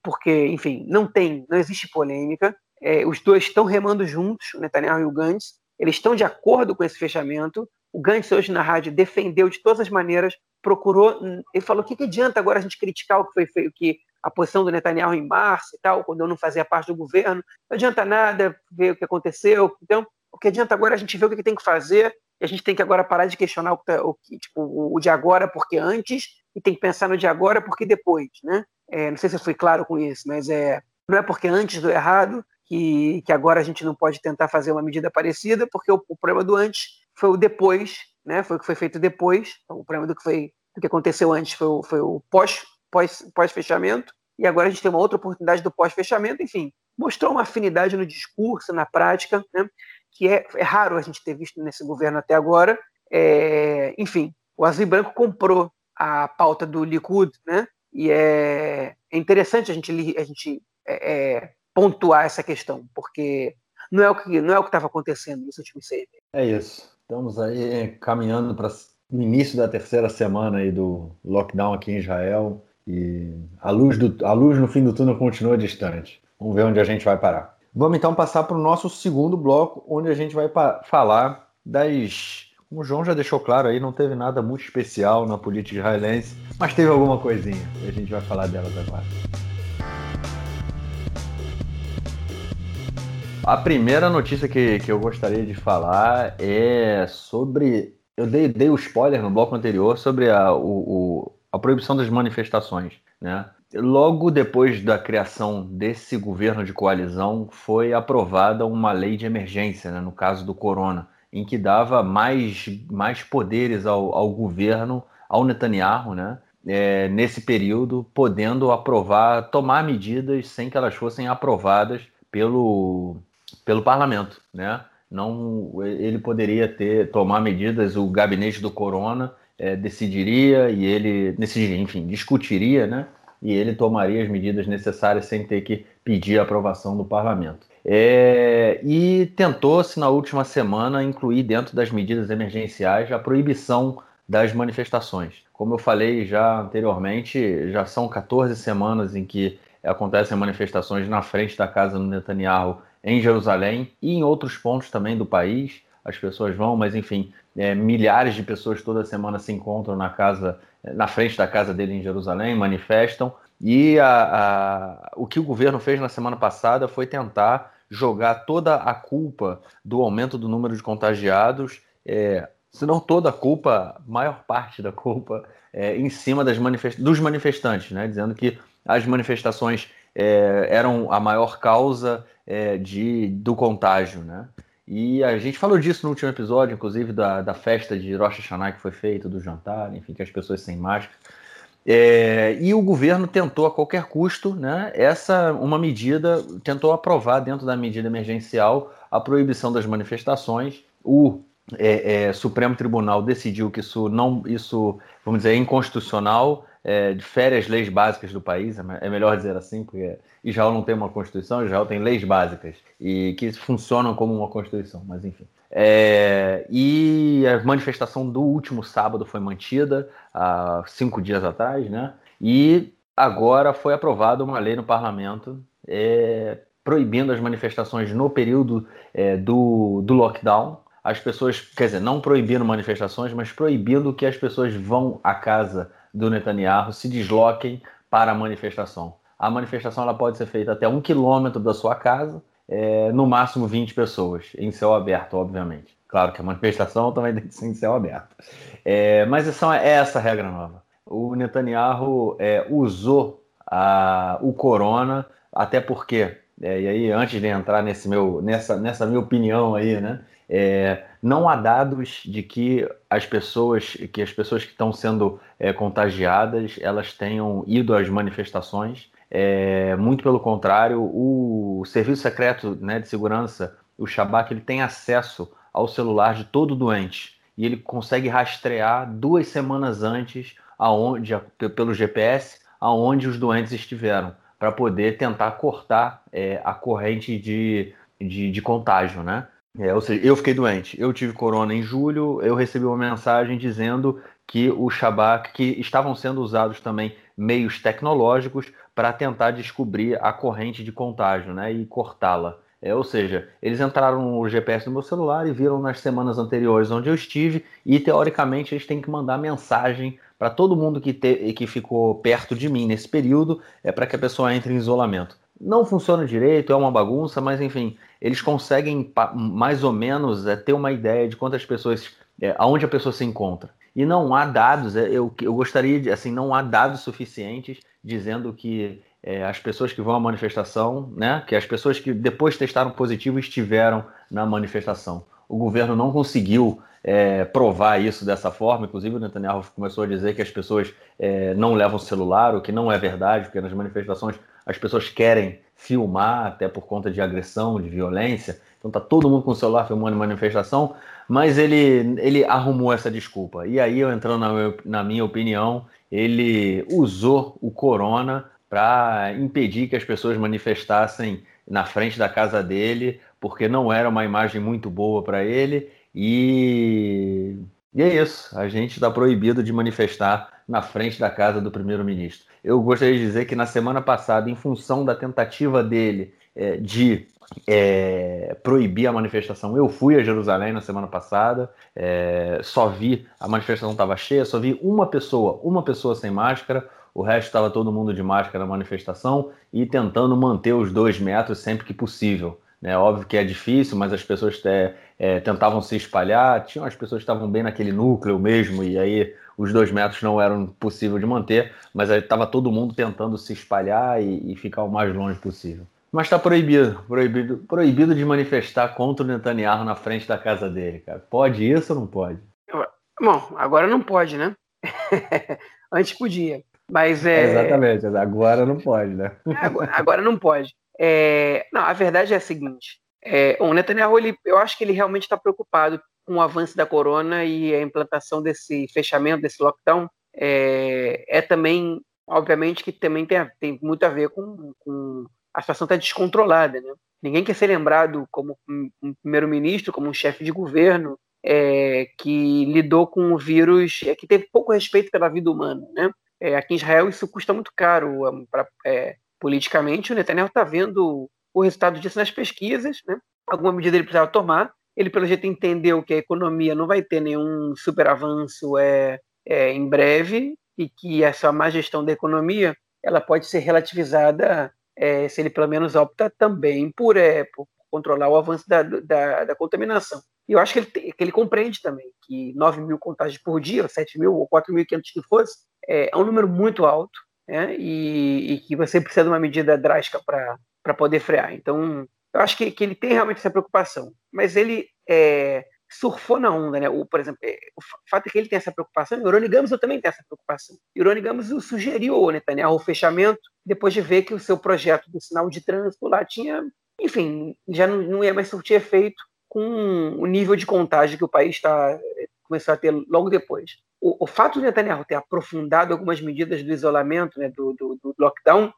porque, enfim, não tem, não existe polêmica. É, os dois estão remando juntos, o Netanyahu e o Gantz. Eles estão de acordo com esse fechamento. O Gantz hoje na rádio defendeu de todas as maneiras, procurou. Ele falou: o que, que adianta agora a gente criticar o que foi feito, que a posição do Netanyahu em março e tal, quando eu não fazia parte do governo? Não adianta nada ver o que aconteceu. Então, o que adianta agora a gente ver o que tem que fazer e a gente tem que agora parar de questionar o, tá, o, tipo, o de agora porque antes e tem que pensar no de agora porque depois, né? É, não sei se eu fui claro com isso, mas é, não é porque antes do errado que, que agora a gente não pode tentar fazer uma medida parecida, porque o, o problema do antes foi o depois, né? Foi o que foi feito depois. Então, o problema do que foi do que aconteceu antes foi o, foi o pós, pós, pós-fechamento, e agora a gente tem uma outra oportunidade do pós-fechamento, enfim, mostrou uma afinidade no discurso, na prática, né? Que é, é, raro a gente ter visto nesse governo até agora. É, enfim, o Azul Branco comprou a pauta do Likud, né? E é, é interessante a gente, a gente é, é, pontuar essa questão, porque não é o que não é o que estava acontecendo nos últimos seis meses. É isso. Estamos aí caminhando para o início da terceira semana aí do lockdown aqui em Israel e a luz, do, a luz no fim do túnel continua distante. Vamos ver onde a gente vai parar. Vamos então passar para o nosso segundo bloco, onde a gente vai falar das como o João já deixou claro aí, não teve nada muito especial na política israelense, mas teve alguma coisinha. E a gente vai falar delas agora. A primeira notícia que, que eu gostaria de falar é sobre. Eu dei, dei o spoiler no bloco anterior sobre a, o, o, a proibição das manifestações. Né? Logo depois da criação desse governo de coalizão, foi aprovada uma lei de emergência, né, no caso do corona em que dava mais, mais poderes ao, ao governo, ao Netanyahu, né? É, nesse período, podendo aprovar, tomar medidas sem que elas fossem aprovadas pelo, pelo parlamento, né? Não, ele poderia ter tomar medidas, o gabinete do Corona é, decidiria e ele decidiria, enfim, discutiria, né? E ele tomaria as medidas necessárias sem ter que pedir a aprovação do parlamento. É, e tentou-se na última semana incluir dentro das medidas emergenciais a proibição das manifestações. Como eu falei já anteriormente, já são 14 semanas em que acontecem manifestações na frente da casa do Netanyahu em Jerusalém e em outros pontos também do país. As pessoas vão, mas enfim, é, milhares de pessoas toda semana se encontram na casa, na frente da casa dele em Jerusalém, manifestam. E a, a, o que o governo fez na semana passada foi tentar jogar toda a culpa do aumento do número de contagiados, é, se não toda a culpa, maior parte da culpa, é, em cima das manifest dos manifestantes, né? dizendo que as manifestações é, eram a maior causa é, de, do contágio. Né? E a gente falou disso no último episódio, inclusive da, da festa de Rosh Hashanah que foi feita, do jantar, enfim, que as pessoas sem máscara. É, e o governo tentou a qualquer custo, né, essa uma medida, tentou aprovar dentro da medida emergencial a proibição das manifestações. O é, é, Supremo Tribunal decidiu que isso não, isso, vamos dizer, é inconstitucional, é, difere as leis básicas do país, é, é melhor dizer assim, porque Israel não tem uma constituição, Israel tem leis básicas e que funcionam como uma constituição, mas enfim. É, e a manifestação do último sábado foi mantida há cinco dias atrás, né? E agora foi aprovada uma lei no parlamento é, proibindo as manifestações no período é, do, do lockdown. As pessoas, quer dizer, não proibindo manifestações, mas proibindo que as pessoas vão à casa do Netanyahu, se desloquem para a manifestação. A manifestação ela pode ser feita até um quilômetro da sua casa é, no máximo 20 pessoas, em céu aberto, obviamente. Claro que a manifestação também tem que ser em céu aberto. É, mas essa é essa a regra nova. O Netanyahu é, usou a, o corona, até porque, é, e aí antes de entrar nesse meu, nessa, nessa minha opinião aí, né? Não há dados de que as pessoas que as pessoas que estão sendo é, contagiadas elas tenham ido às manifestações é, muito pelo contrário, o Serviço Secreto né, de Segurança, o Shabak, ele tem acesso ao celular de todo doente e ele consegue rastrear duas semanas antes, aonde, pelo GPS, aonde os doentes estiveram, para poder tentar cortar é, a corrente de, de, de contágio, né? É, ou seja, eu fiquei doente, eu tive corona em julho, eu recebi uma mensagem dizendo que o Shabak, que estavam sendo usados também meios tecnológicos para tentar descobrir a corrente de contágio né, e cortá-la. É, ou seja, eles entraram no GPS do meu celular e viram nas semanas anteriores onde eu estive, e teoricamente eles têm que mandar mensagem para todo mundo que, te, que ficou perto de mim nesse período, é para que a pessoa entre em isolamento. Não funciona direito, é uma bagunça, mas enfim, eles conseguem mais ou menos é, ter uma ideia de quantas pessoas, é, aonde a pessoa se encontra. E não há dados, é, eu, eu gostaria de, assim, não há dados suficientes dizendo que é, as pessoas que vão à manifestação, né, que as pessoas que depois testaram positivo estiveram na manifestação. O governo não conseguiu é, provar isso dessa forma. Inclusive, o Netanyahu começou a dizer que as pessoas é, não levam celular, o que não é verdade, porque nas manifestações as pessoas querem filmar, até por conta de agressão, de violência. Então tá todo mundo com o celular filmando manifestação, mas ele, ele arrumou essa desculpa. E aí, eu entrando na, na minha opinião, ele usou o corona para impedir que as pessoas manifestassem na frente da casa dele, porque não era uma imagem muito boa para ele e, e é isso. A gente está proibido de manifestar na frente da casa do primeiro-ministro. Eu gostaria de dizer que na semana passada, em função da tentativa dele é, de é, proibir a manifestação, eu fui a Jerusalém na semana passada, é, só vi a manifestação estava cheia, só vi uma pessoa, uma pessoa sem máscara. O resto estava todo mundo de máscara na manifestação e tentando manter os dois metros sempre que possível. É óbvio que é difícil, mas as pessoas é, é, tentavam se espalhar. Tinham as pessoas estavam bem naquele núcleo mesmo, e aí os dois metros não eram possível de manter, mas aí estava todo mundo tentando se espalhar e, e ficar o mais longe possível. Mas está proibido, proibido, proibido de manifestar contra o Netanyahu na frente da casa dele, cara. Pode isso ou não pode? Bom, agora não pode, né? Antes podia. Mas é. Exatamente, agora não pode, né? agora, agora não pode. É, não, a verdade é a seguinte: é, o Netanyahu, ele, eu acho que ele realmente está preocupado com o avanço da corona e a implantação desse fechamento, desse lockdown. É, é também, obviamente, que também tem, tem muito a ver com, com a situação está descontrolada. Né? Ninguém quer ser lembrado como um, primeiro-ministro, como um chefe de governo é, que lidou com o vírus, é, que teve pouco respeito pela vida humana. Né? É, aqui em Israel isso custa muito caro um, pra, é, politicamente, o Netanyahu está vendo o resultado disso nas pesquisas, né? Alguma medida ele precisava tomar. Ele, pelo jeito, entendeu que a economia não vai ter nenhum super avanço é, é, em breve e que essa má gestão da economia ela pode ser relativizada é, se ele, pelo menos, opta também por, é, por controlar o avanço da, da, da contaminação. E eu acho que ele, que ele compreende também que 9 mil contágios por dia, 7 mil ou 4.500 que fosse, é, é um número muito alto né? e, e, que você precisa de uma medida drástica para poder frear. Então, eu acho que, que ele tem realmente essa preocupação, mas ele é, surfou na onda, né? O, por exemplo, é, o fato é que ele tem essa preocupação, e o Rony Gamos também tem essa preocupação. E o Rony Gamos sugeriu ao Netanyahu o fechamento depois de ver que o seu projeto do sinal de trânsito lá tinha, enfim, já não, não ia mais surtir efeito com o nível de contágio que o país está começou a ter logo depois o, o fato de Netanyahu ter aprofundado algumas medidas do isolamento, né, do, do, do lockdown,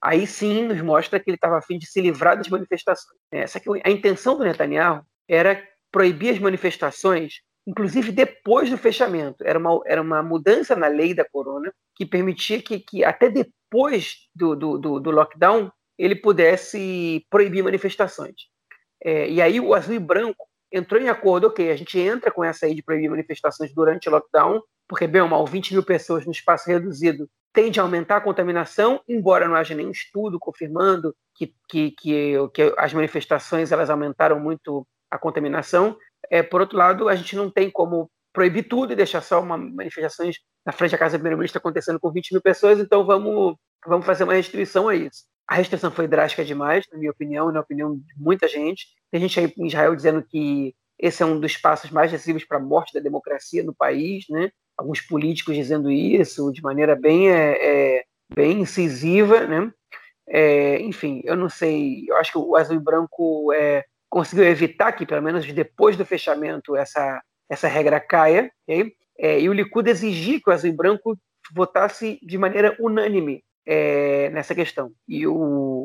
aí sim nos mostra que ele estava a fim de se livrar das manifestações. É, só que a intenção do Netanyahu era proibir as manifestações, inclusive depois do fechamento. Era uma, era uma mudança na lei da corona que permitia que, que até depois do, do, do, do lockdown ele pudesse proibir manifestações. É, e aí o azul e branco entrou em acordo, ok, a gente entra com essa aí de proibir manifestações durante o lockdown, porque, bem ou mal, 20 mil pessoas no espaço reduzido tende a aumentar a contaminação, embora não haja nenhum estudo confirmando que, que, que, que as manifestações elas aumentaram muito a contaminação. É, por outro lado, a gente não tem como proibir tudo e deixar só uma manifestações na frente da casa do primeiro-ministro acontecendo com 20 mil pessoas, então vamos, vamos fazer uma restrição a isso. A restrição foi drástica demais, na minha opinião, na opinião de muita gente. Tem gente aí em Israel dizendo que esse é um dos passos mais decisivos para a morte da democracia no país, né? Alguns políticos dizendo isso de maneira bem, é, é, bem incisiva, né? É, enfim, eu não sei. Eu acho que o azul e branco é, conseguiu evitar que, pelo menos depois do fechamento, essa, essa regra caia. Okay? É, e o Likud exigir que o azul e branco votasse de maneira unânime é, nessa questão. E o,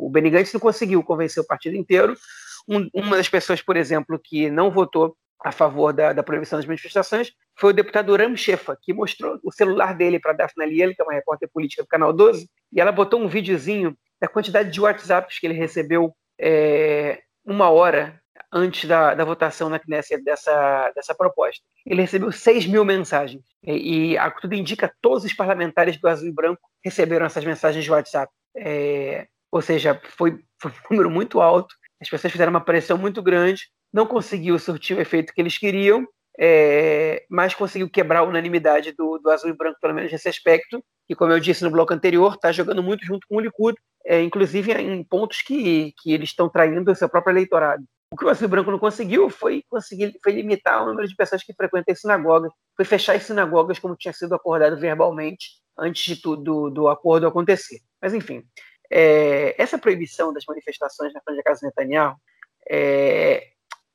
o Benny Gantz não conseguiu convencer o partido inteiro. Um, uma das pessoas, por exemplo, que não votou a favor da, da, proibição das manifestações foi o deputado Ram Shefa, que mostrou o celular dele para Daphne Liel, que é uma repórter política do Canal 12, e ela botou um videozinho da quantidade de WhatsApps que ele recebeu é, uma hora antes da, da votação na Knesset dessa, dessa proposta. Ele recebeu 6 mil mensagens. E, e a tudo indica todos os parlamentares do Azul e Branco receberam essas mensagens de WhatsApp. É, ou seja, foi, foi um número muito alto. As pessoas fizeram uma pressão muito grande não conseguiu surtir o efeito que eles queriam, é, mas conseguiu quebrar a unanimidade do, do, azul e branco, pelo menos nesse aspecto, que, como eu disse no bloco anterior, está jogando muito junto com o Likud, é, inclusive em pontos que, que eles estão traindo o seu próprio eleitorado. O que o azul e branco não conseguiu foi conseguir foi limitar o número de pessoas que frequentam as sinagogas, foi fechar as sinagogas como tinha sido acordado verbalmente antes de tudo do acordo acontecer. Mas enfim, é, essa proibição das manifestações na frente da casa de Netanyahu é,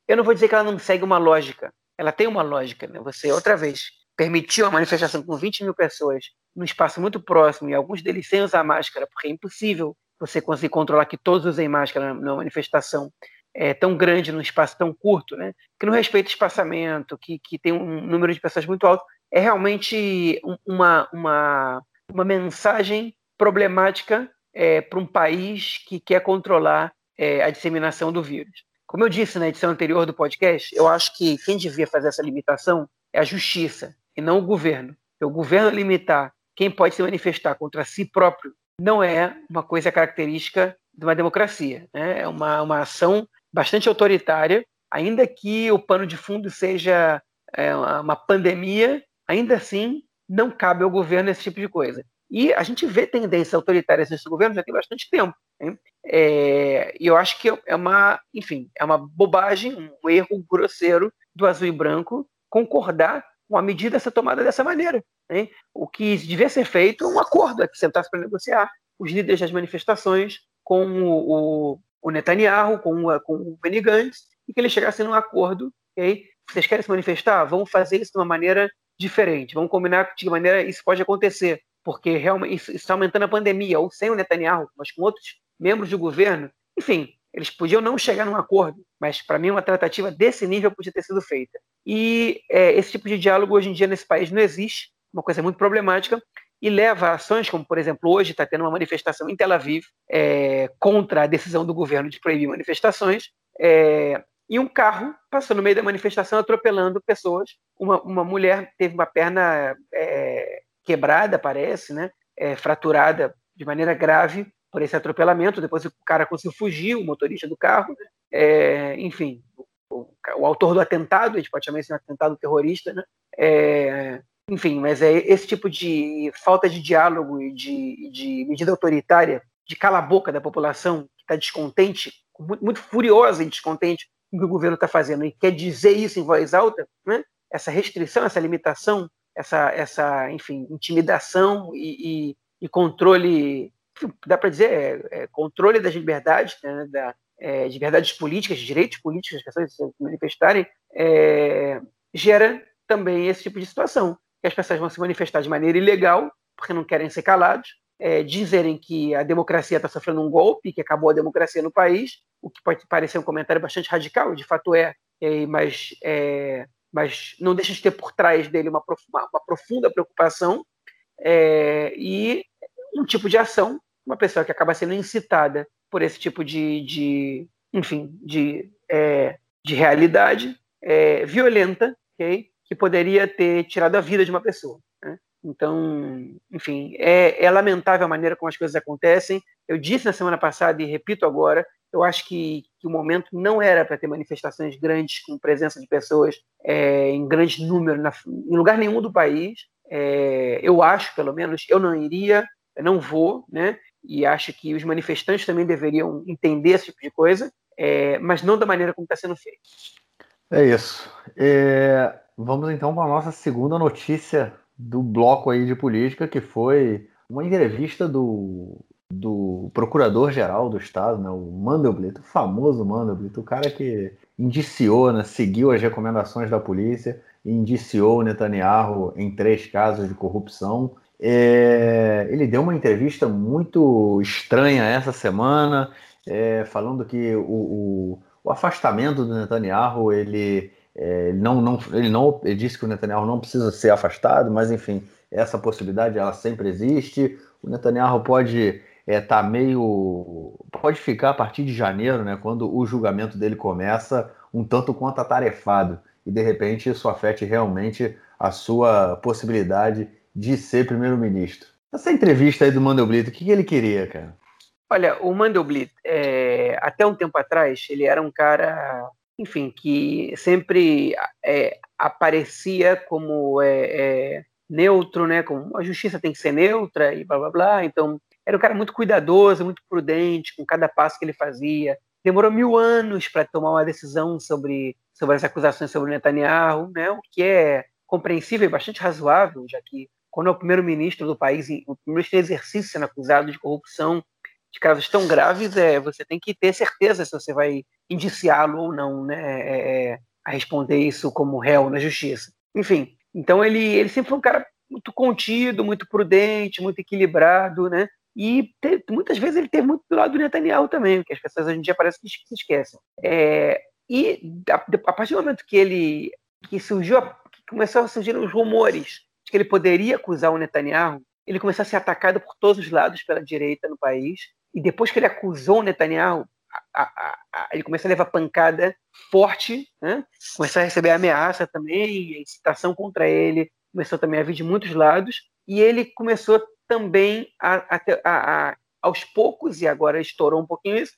eu não vou dizer que ela não segue uma lógica. Ela tem uma lógica. Né? Você, outra vez, permitiu a manifestação com 20 mil pessoas num espaço muito próximo e alguns deles sem usar máscara, porque é impossível você conseguir controlar que todos usem máscara numa manifestação é, tão grande num espaço tão curto, né? que não respeita espaçamento, que, que tem um número de pessoas muito alto, é realmente uma, uma, uma mensagem problemática é, para um país que quer controlar é, a disseminação do vírus. Como eu disse na edição anterior do podcast, eu acho que quem devia fazer essa limitação é a justiça e não o governo. Porque o governo limitar quem pode se manifestar contra si próprio não é uma coisa característica de uma democracia. Né? É uma, uma ação bastante autoritária, ainda que o pano de fundo seja é, uma pandemia, ainda assim não cabe ao governo esse tipo de coisa. E a gente vê tendências autoritárias nesse governo já tem bastante tempo. É, e eu acho que é uma, enfim, é uma bobagem, um erro grosseiro do azul e branco concordar com a medida ser tomada dessa maneira. O que devia ser feito é um acordo, é que sentasse para negociar os líderes das manifestações com o, o, o Netanyahu, com, o, com o Benny Gantz, e que eles chegassem num acordo. Okay? Vocês querem se manifestar? Vamos fazer isso de uma maneira diferente. Vamos combinar de que maneira isso pode acontecer porque realmente isso está aumentando a pandemia, ou sem o Netanyahu, mas com outros membros do governo. Enfim, eles podiam não chegar num acordo, mas para mim uma tratativa desse nível podia ter sido feita. E é, esse tipo de diálogo hoje em dia nesse país não existe, uma coisa muito problemática, e leva a ações como, por exemplo, hoje está tendo uma manifestação em Tel Aviv é, contra a decisão do governo de proibir manifestações, é, e um carro passou no meio da manifestação atropelando pessoas. Uma, uma mulher teve uma perna é, quebrada, parece, né? É, fraturada de maneira grave por esse atropelamento. Depois o cara conseguiu fugir, o motorista do carro. É, enfim, o, o, autor do atentado, a gente pode chamar isso de um atentado terrorista, né? É, enfim, mas é esse tipo de falta de diálogo e de, de medida autoritária, de cala a boca da população que está descontente, muito, muito, furiosa e descontente com o que o governo está fazendo e quer dizer isso em voz alta, né? essa restrição, essa limitação essa, essa enfim, intimidação e, e, e controle, dá para dizer, é, é, controle das liberdades, né, da, é, liberdades políticas, direitos políticos das pessoas se manifestarem, é, gera também esse tipo de situação, que as pessoas vão se manifestar de maneira ilegal, porque não querem ser calados, é, dizerem que a democracia está sofrendo um golpe, que acabou a democracia no país, o que pode parecer um comentário bastante radical, de fato é, é mas é, mas não deixa de ter por trás dele uma, uma, uma profunda preocupação é, e um tipo de ação, uma pessoa que acaba sendo incitada por esse tipo de, de enfim, de, é, de realidade é, violenta, okay? que poderia ter tirado a vida de uma pessoa. Né? Então, enfim, é, é lamentável a maneira como as coisas acontecem. Eu disse na semana passada e repito agora, eu acho que, que o momento não era para ter manifestações grandes com presença de pessoas é, em grande número na, em lugar nenhum do país. É, eu acho, pelo menos, eu não iria, eu não vou, né? E acho que os manifestantes também deveriam entender esse tipo de coisa, é, mas não da maneira como está sendo feito. É isso. É, vamos então para a nossa segunda notícia do bloco aí de política, que foi uma entrevista do do procurador-geral do Estado, né, o Mandelblit, o famoso Mandelblit, o cara que indiciou, né, seguiu as recomendações da polícia e indiciou Netanyahu em três casos de corrupção. É, ele deu uma entrevista muito estranha essa semana, é, falando que o, o, o, afastamento do Netanyahu ele É, não, não, ele não ele disse que o Netanyahu não precisa ser afastado, mas enfim, essa possibilidade ela sempre existe. O Netanyahu pode é, tá meio. pode ficar a partir de janeiro, né, quando o julgamento dele começa, um tanto quanto atarefado. E de repente isso afete realmente a sua possibilidade de ser primeiro-ministro. Essa entrevista aí do Mandelblit, o que, que ele queria, cara? Olha, o Mandelblit, é, até um tempo atrás, ele era um cara, enfim, que sempre é, aparecia como é, é, neutro, né? Como a justiça tem que ser neutra e blá blá blá. Então, era um cara muito cuidadoso, muito prudente com cada passo que ele fazia. Demorou mil anos para tomar uma decisão sobre, sobre as acusações sobre Netanyahu, né? O que é compreensível e bastante razoável, já que quando é o primeiro-ministro do país, o primeiro-ministro em exercício sendo acusado de corrupção, de casos tão graves, é, você tem que ter certeza se você vai indiciá-lo ou não, né, é, é, a responder isso como réu na justiça. Enfim, então ele, ele sempre foi um cara muito contido, muito prudente, muito equilibrado, né? E muitas vezes ele teve muito do lado do Netanyahu também, que as pessoas hoje em dia parece que se esquecem. É, e a, a, partir do momento que ele que surgiu, que começou a surgir os rumores de que ele poderia acusar o Netanyahu, ele começou a ser atacado por todos os lados pela direita no país. E depois que ele acusou o Netanyahu, a, a, a, ele começou a levar pancada forte, né? começou a receber ameaça também, incitação contra ele, começou também a vir de muitos lados, e ele começou também a, aos poucos, e agora estourou um pouquinho isso,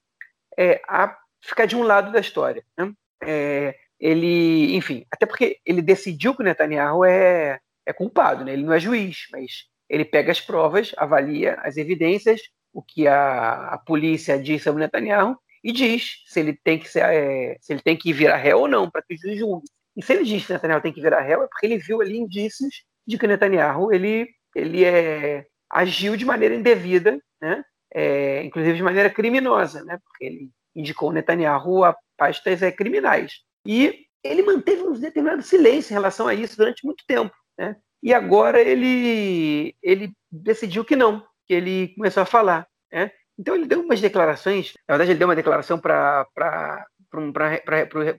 é, a ficar de um lado da história. Né? É, ele, enfim, até porque ele decidiu que o Netanyahu é, é culpado, né? ele não é juiz, mas ele pega as provas, avalia as evidências, o que a, a polícia diz sobre o Netanyahu e diz se ele tem que ser, é, se ele tem que virar réu ou não para que o juiz julgue. E se ele diz que Netanyahu tem que virar réu é porque ele viu ali indícios de que Netanyahu ele ele é agiu de maneira indevida, né? É, inclusive de maneira criminosa, né? Porque ele indicou Netanyahu a pastas é, criminais. E ele manteve um determinado silêncio em relação a isso durante muito tempo, né? E agora ele ele decidiu que não, que ele começou a falar. Né? Então ele deu umas declarações, na verdade ele deu uma declaração para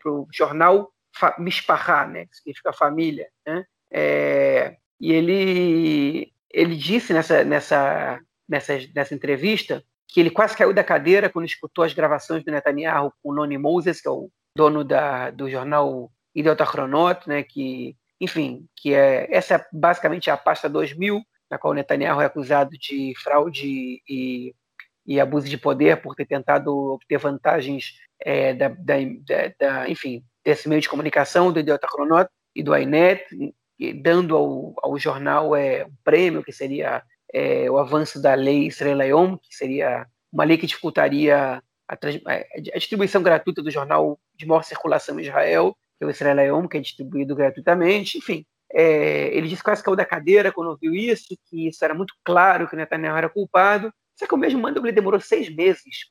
o jornal Mishpahá, né? que significa família. Né? É, e ele, ele disse nessa, nessa, nessa, nessa entrevista que ele quase caiu da cadeira quando escutou as gravações do Netanyahu com o Noni Moses, que é o dono da, do jornal Idiota Chronot, né, que, enfim, que é essa é basicamente a pasta 2000, na qual Netanyahu é acusado de fraude e, e abuso de poder por ter tentado obter vantagens é, da, da, da, enfim, desse meio de comunicação do Idiota Chronot e do Ainet, dando ao, ao jornal é, um prêmio que seria é, o avanço da lei Israel que seria uma lei que dificultaria a, a, distribuição gratuita do jornal de maior circulação em Israel, que é o Israel que é distribuído gratuitamente, enfim. É, ele disse que quase caiu da cadeira quando ouviu isso, que isso era muito claro que o Netanyahu era culpado. Só que o mesmo Mandelblit demorou seis meses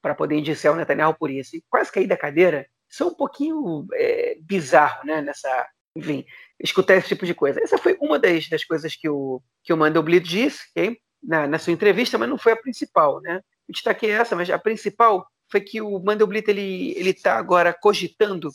para poder indiciar o Netanyahu por isso. E quase cair da cadeira, isso é um pouquinho é, bizarro, né? Nessa, enfim, escutar esse tipo de coisa. Essa foi uma das, das coisas que o, que o Mandelblit disse okay? na, na sua entrevista, mas não foi a principal, né? Eu destaquei essa, mas a principal foi que o Mandelblit ele ele está agora cogitando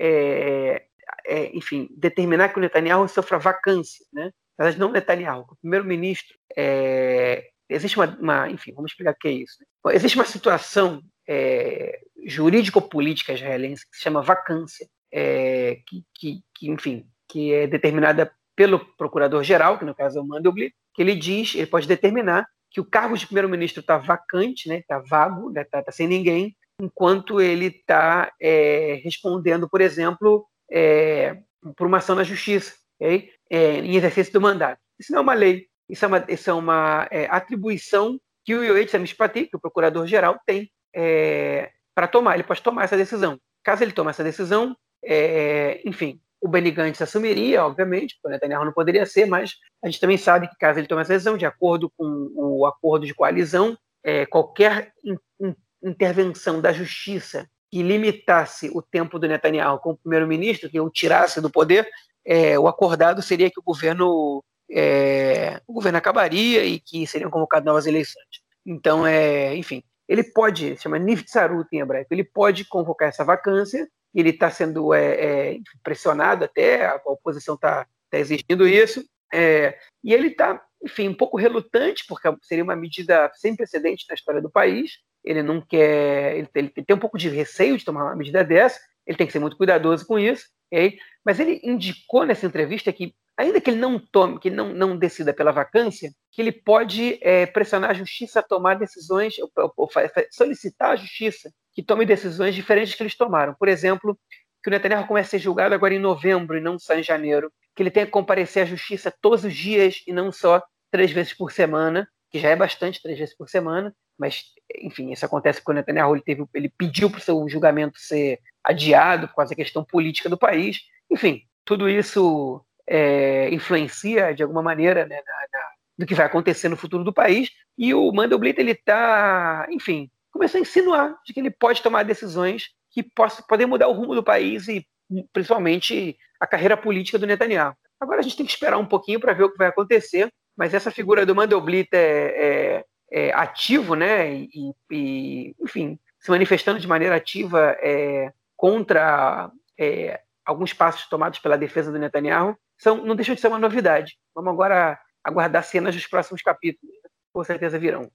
é, é, enfim, determinar que o Netanyahu sofra vacância, né? Mas não Netanyahu, o primeiro-ministro. É, existe uma, uma, enfim, vamos explicar o que é isso. Né? Existe uma situação é, jurídico-política israelense que se chama vacância, é, que, que, que, enfim, que é determinada pelo procurador-geral, que no caso é o Mandelblit, que ele diz, ele pode determinar que o cargo de primeiro-ministro está vacante, né, está vago, está né, tá, tá sem ninguém, enquanto ele está é, respondendo, por exemplo, é, por uma ação na justiça, okay? é, em exercício do mandato. Isso não é uma lei, isso é uma, isso é uma é, atribuição que o Yoichi Samishpati, que o procurador-geral, tem é, para tomar. Ele pode tomar essa decisão. Caso ele tome essa decisão, é, enfim, o Benny Gantz assumiria, obviamente, o Netanyahu não poderia ser, mas a gente também sabe que caso ele tome essa decisão, de acordo com o acordo de coalizão, é, qualquer in, in, intervenção da justiça que limitasse o tempo do Netanyahu como primeiro-ministro, que o tirasse do poder, é, o acordado seria que o governo é, o governo acabaria e que seriam convocadas novas eleições. Então, é, enfim, ele pode, se chama Nivtsarut em hebraico, ele pode convocar essa vacância, ele está sendo é, é, pressionado até, a oposição está tá exigindo isso, é, e ele está, enfim, um pouco relutante, porque seria uma medida sem precedente na história do país, ele não quer, ele, ele tem um pouco de receio de tomar uma medida dessa, ele tem que ser muito cuidadoso com isso, okay? mas ele indicou nessa entrevista que, ainda que ele não tome, que não, não decida pela vacância, que ele pode é, pressionar a justiça a tomar decisões, ou, ou, ou, solicitar a justiça que tome decisões diferentes que eles tomaram. Por exemplo, que o Netanyahu comece a ser julgado agora em novembro e não só em janeiro, que ele tenha que comparecer à justiça todos os dias e não só três vezes por semana, que já é bastante, três vezes por semana, mas, enfim, isso acontece porque o Netanyahu ele, teve, ele pediu para o seu julgamento ser adiado por causa da questão política do país. Enfim, tudo isso é, influencia de alguma maneira né, na, na, do que vai acontecer no futuro do país. E o Mandelblit ele está, enfim, começou a insinuar de que ele pode tomar decisões que possam poder mudar o rumo do país e principalmente a carreira política do Netanyahu. Agora a gente tem que esperar um pouquinho para ver o que vai acontecer, mas essa figura do Mandelblit é, é, é ativo, né? E, e, enfim, se manifestando de maneira ativa é, contra é, alguns passos tomados pela defesa do Netanyahu, são, não deixam de ser uma novidade. Vamos agora aguardar cenas dos próximos capítulos. Com certeza virão.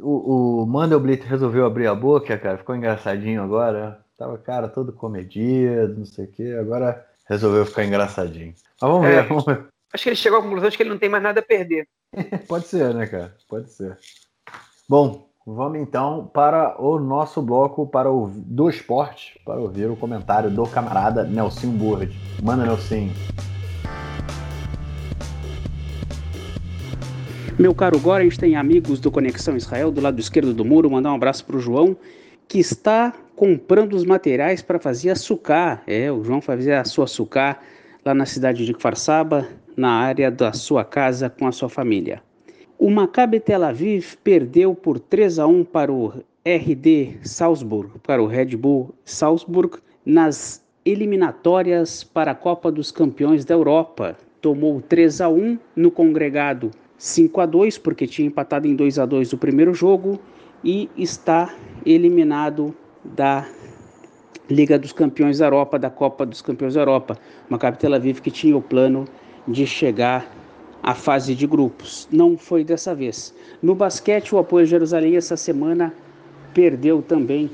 O, o Mandelblit resolveu abrir a boca, cara. Ficou engraçadinho agora. Tava, cara, todo comedido, não sei o quê. Agora resolveu ficar engraçadinho. Mas vamos é, ver, vamos ver. Acho que ele chegou à conclusão de que ele não tem mais nada a perder. Pode ser, né, cara? Pode ser. Bom, vamos então para o nosso bloco para o, do esporte, para ouvir o comentário do camarada Nelson Burd. Manda, Nelson. Meu caro Gora, a gente tem amigos do Conexão Israel do lado esquerdo do muro. Mandar um abraço para o João, que está comprando os materiais para fazer açúcar. É, o João vai fazer a sua açúcar lá na cidade de Kfarsaba, na área da sua casa com a sua família. O Maccabi Tel Aviv perdeu por 3 a 1 para o RD Salzburg, para o Red Bull Salzburg, nas eliminatórias para a Copa dos Campeões da Europa. Tomou 3 a 1 no congregado 5 a 2 porque tinha empatado em 2 a 2 o primeiro jogo e está eliminado da Liga dos Campeões da Europa, da Copa dos Campeões da Europa. Maccabi Tel Aviv que tinha o plano de chegar a fase de grupos. Não foi dessa vez. No basquete, o Apoio Jerusalém essa semana perdeu também,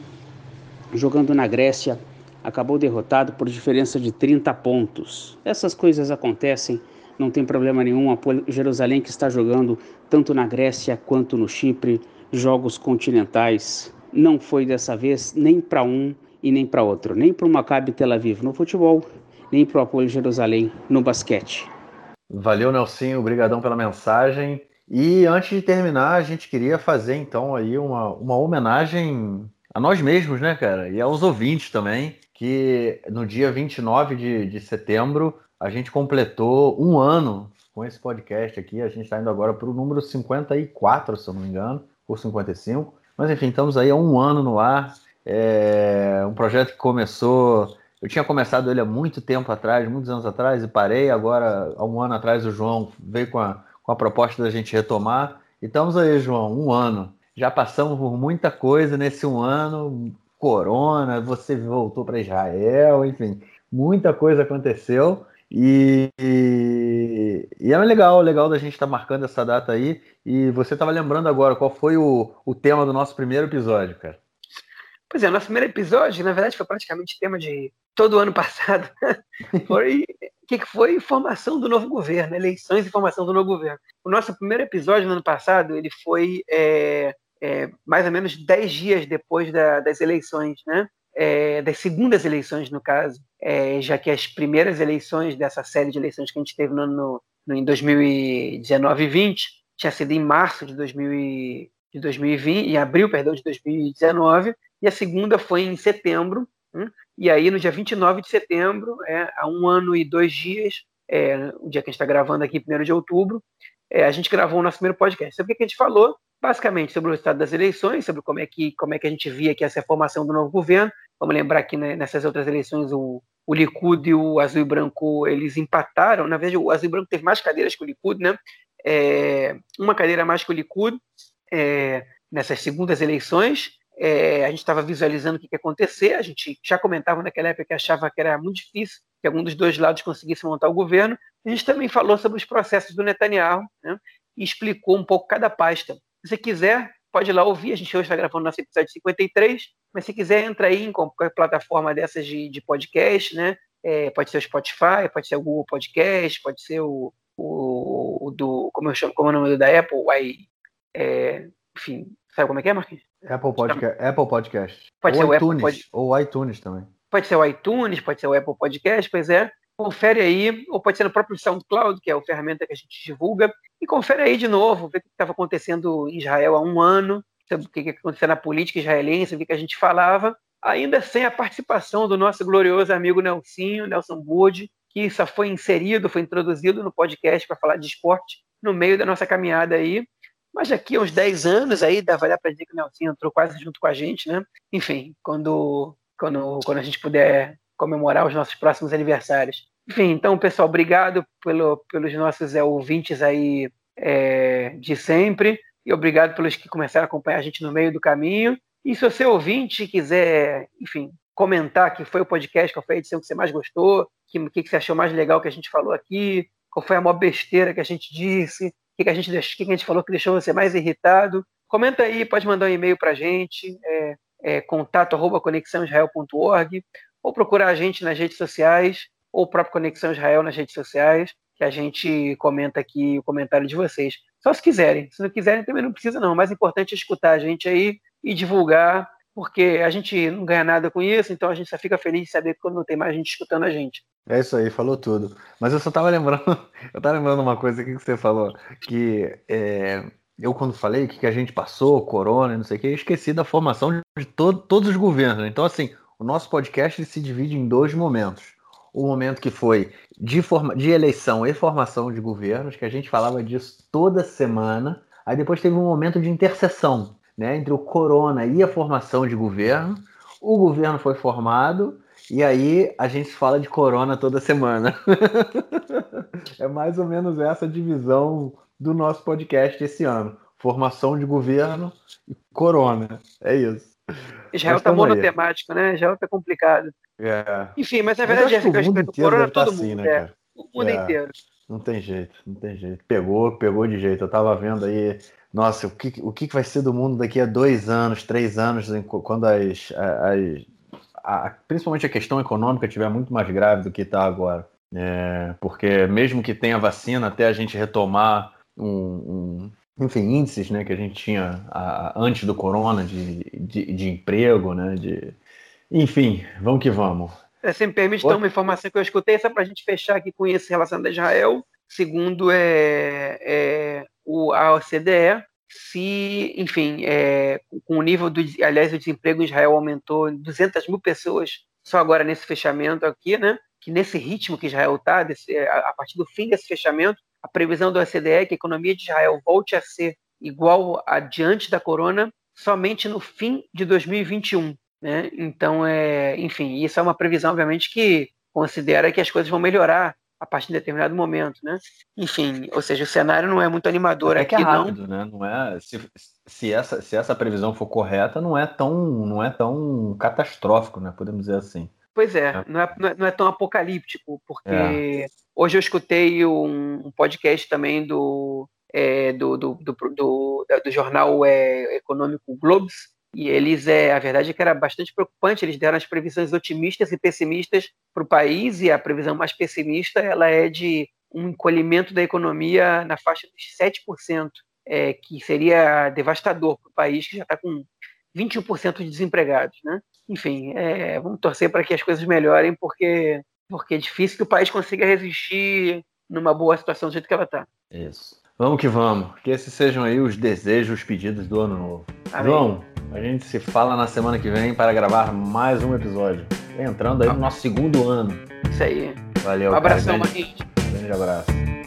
jogando na Grécia, acabou derrotado por diferença de 30 pontos. Essas coisas acontecem, não tem problema nenhum. Apoio Jerusalém que está jogando tanto na Grécia quanto no Chipre, jogos continentais. Não foi dessa vez nem para um e nem para outro, nem para o Maccabi Tel Aviv no futebol, nem para o Apoio Jerusalém no basquete. Valeu, Nelsinho, obrigadão pela mensagem. E antes de terminar, a gente queria fazer então aí uma, uma homenagem a nós mesmos, né, cara? E aos ouvintes também, que no dia 29 de, de setembro a gente completou um ano com esse podcast aqui. A gente está indo agora para o número 54, se eu não me engano, ou 55. Mas enfim, estamos aí há um ano no ar. É um projeto que começou eu tinha começado ele há muito tempo atrás, muitos anos atrás, e parei. Agora, há um ano atrás, o João veio com a, com a proposta da gente retomar. E estamos aí, João, um ano. Já passamos por muita coisa nesse um ano. Corona, você voltou para Israel, enfim, muita coisa aconteceu. E, e, e, é legal, legal da gente estar tá marcando essa data aí. E você estava lembrando agora qual foi o, o tema do nosso primeiro episódio, cara? Pois é, nosso primeiro episódio, na verdade, foi praticamente tema de todo o ano passado. foi o que, que foi formação do novo governo, eleições e formação do novo governo. O nosso primeiro episódio no ano passado, ele foi é, é, mais ou menos dez dias depois da, das eleições, né? É, das segundas eleições, no caso, é, já que as primeiras eleições dessa série de eleições que a gente teve no, no, no em 2019 e 20 tinha sido em março de, 2000 e, de 2020, em abril, perdão, de 2019, e a segunda foi em setembro. Hein? E aí, no dia 29 de setembro, é, há um ano e dois dias, é, o dia que a gente está gravando aqui, 1 de outubro, é, a gente gravou o nosso primeiro podcast. Sobre o que a gente falou? Basicamente sobre o estado das eleições, sobre como é que, como é que a gente via que essa formação do novo governo. Vamos lembrar que né, nessas outras eleições o, o Likud e o Azul e Branco eles empataram. Na verdade, o Azul e Branco teve mais cadeiras que o Likud, né? É, uma cadeira a mais que o Likud. É, nessas segundas eleições. É, a gente estava visualizando o que ia acontecer, a gente já comentava naquela época que achava que era muito difícil que algum dos dois lados conseguisse montar o governo. A gente também falou sobre os processos do Netanyahu né, e explicou um pouco cada pasta. Se você quiser, pode ir lá ouvir. A gente hoje está gravando nosso episódio 53, mas se quiser, entra aí em qualquer plataforma dessas de, de podcast, né? É, pode ser o Spotify, pode ser o Google Podcast, pode ser o, o, o do. Como eu chamo, como é o nome da Apple? I, é, enfim, sabe como é que é, Marquinhos? Apple Podcast. Apple Podcast. Pode ou ser iTunes, o Apple Pod... ou iTunes também. Pode ser o iTunes, pode ser o Apple Podcast, pois é. Confere aí, ou pode ser no próprio SoundCloud, que é a ferramenta que a gente divulga, e confere aí de novo, vê o que estava acontecendo em Israel há um ano, sobre o que aconteceu na política israelense, o que a gente falava, ainda sem a participação do nosso glorioso amigo Nelsinho, Nelson Bud, que só foi inserido, foi introduzido no podcast para falar de esporte no meio da nossa caminhada aí. Mas daqui a uns 10 anos aí, dá para dizer que o Nelson entrou quase junto com a gente, né? Enfim, quando, quando, quando a gente puder comemorar os nossos próximos aniversários. Enfim, então, pessoal, obrigado pelo, pelos nossos é, ouvintes aí é, de sempre e obrigado pelos que começaram a acompanhar a gente no meio do caminho. E se você ouvinte quiser, enfim, comentar que foi o podcast, qual foi a edição que você mais gostou, o que, que você achou mais legal que a gente falou aqui, qual foi a maior besteira que a gente disse, o que, que, a gente, que, que a gente falou que deixou você mais irritado. Comenta aí, pode mandar um e-mail para a gente, é, é, contato arroba conexãoisrael.org, ou procurar a gente nas redes sociais, ou o próprio Conexão Israel nas redes sociais, que a gente comenta aqui o comentário de vocês. Só se quiserem. Se não quiserem, também não precisa, não. O mais importante é escutar a gente aí e divulgar, porque a gente não ganha nada com isso, então a gente só fica feliz de saber quando não tem mais gente escutando a gente. É isso aí, falou tudo. Mas eu só tava lembrando, eu tava lembrando uma coisa que você falou, que é, eu quando falei que, que a gente passou, corona, não sei o que, esqueci da formação de todo, todos os governos. Então, assim, o nosso podcast se divide em dois momentos. O momento que foi de, forma, de eleição e formação de governos, que a gente falava disso toda semana. Aí depois teve um momento de interseção né, entre o corona e a formação de governo. O governo foi formado e aí a gente fala de corona toda semana. é mais ou menos essa divisão do nosso podcast esse ano. Formação de governo e corona. É isso. Israel tá monotemático, né? Israel tá complicado. É. Enfim, mas na verdade é o mundo inteiro corona todo assim, mundo, né, é. cara? O mundo É. inteiro. Não tem jeito, não tem jeito. Pegou, pegou de jeito. Eu tava vendo aí, nossa, o que, o que vai ser do mundo daqui a dois anos, três anos, quando as, as a- principalmente a questão econômica estiver muito mais grave do que está agora. É, porque mesmo que tenha vacina, até a gente retomar um, um- enfim, índices né, que a gente tinha a- antes do corona de, de, de emprego, né? De, enfim, vamos que vamos. É, se me permite, então, uma informação que eu escutei, só para a gente fechar aqui com isso relacionado a Israel. Segundo é, é, o, a OCDE, se, enfim, é, com o nível do, aliás, o desemprego em Israel aumentou em 200 mil pessoas só agora nesse fechamento aqui, né? Que nesse ritmo que Israel está, a partir do fim desse fechamento, a previsão do OCDE é que a economia de Israel volte a ser igual a diante da corona somente no fim de 2021 né? Então, é, enfim, isso é uma previsão, obviamente, que considera que as coisas vão melhorar a partir de determinado momento, né? Enfim, ou seja, o cenário não é muito animador É que é aqui, não. rápido, né? Não é se, se essa se essa previsão for correta, não é tão não é tão catastrófico, né? Podemos dizer assim. Pois é, É. não é, não é, não é tão apocalíptico, porque É. hoje eu escutei um, um podcast também do, do, do, do, do, do jornal econômico Globes, e eles, é, a verdade é que era bastante preocupante, eles deram as previsões otimistas e pessimistas para o país, e a previsão mais pessimista ela é de um encolhimento da economia na faixa dos 7%, é, que seria devastador para o país, que já está com 21% de desempregados, né? Enfim, é, vamos torcer para que as coisas melhorem, porque, porque é difícil que o país consiga resistir numa boa situação do jeito que ela está. Isso. Vamos que vamos. Que esses sejam aí os desejos, os pedidos do ano novo. Amém. João, a gente se fala na semana que vem para gravar mais um episódio. Entrando aí no nosso segundo ano. Isso aí. Valeu. Um abração, Marquinhos. grande abraço.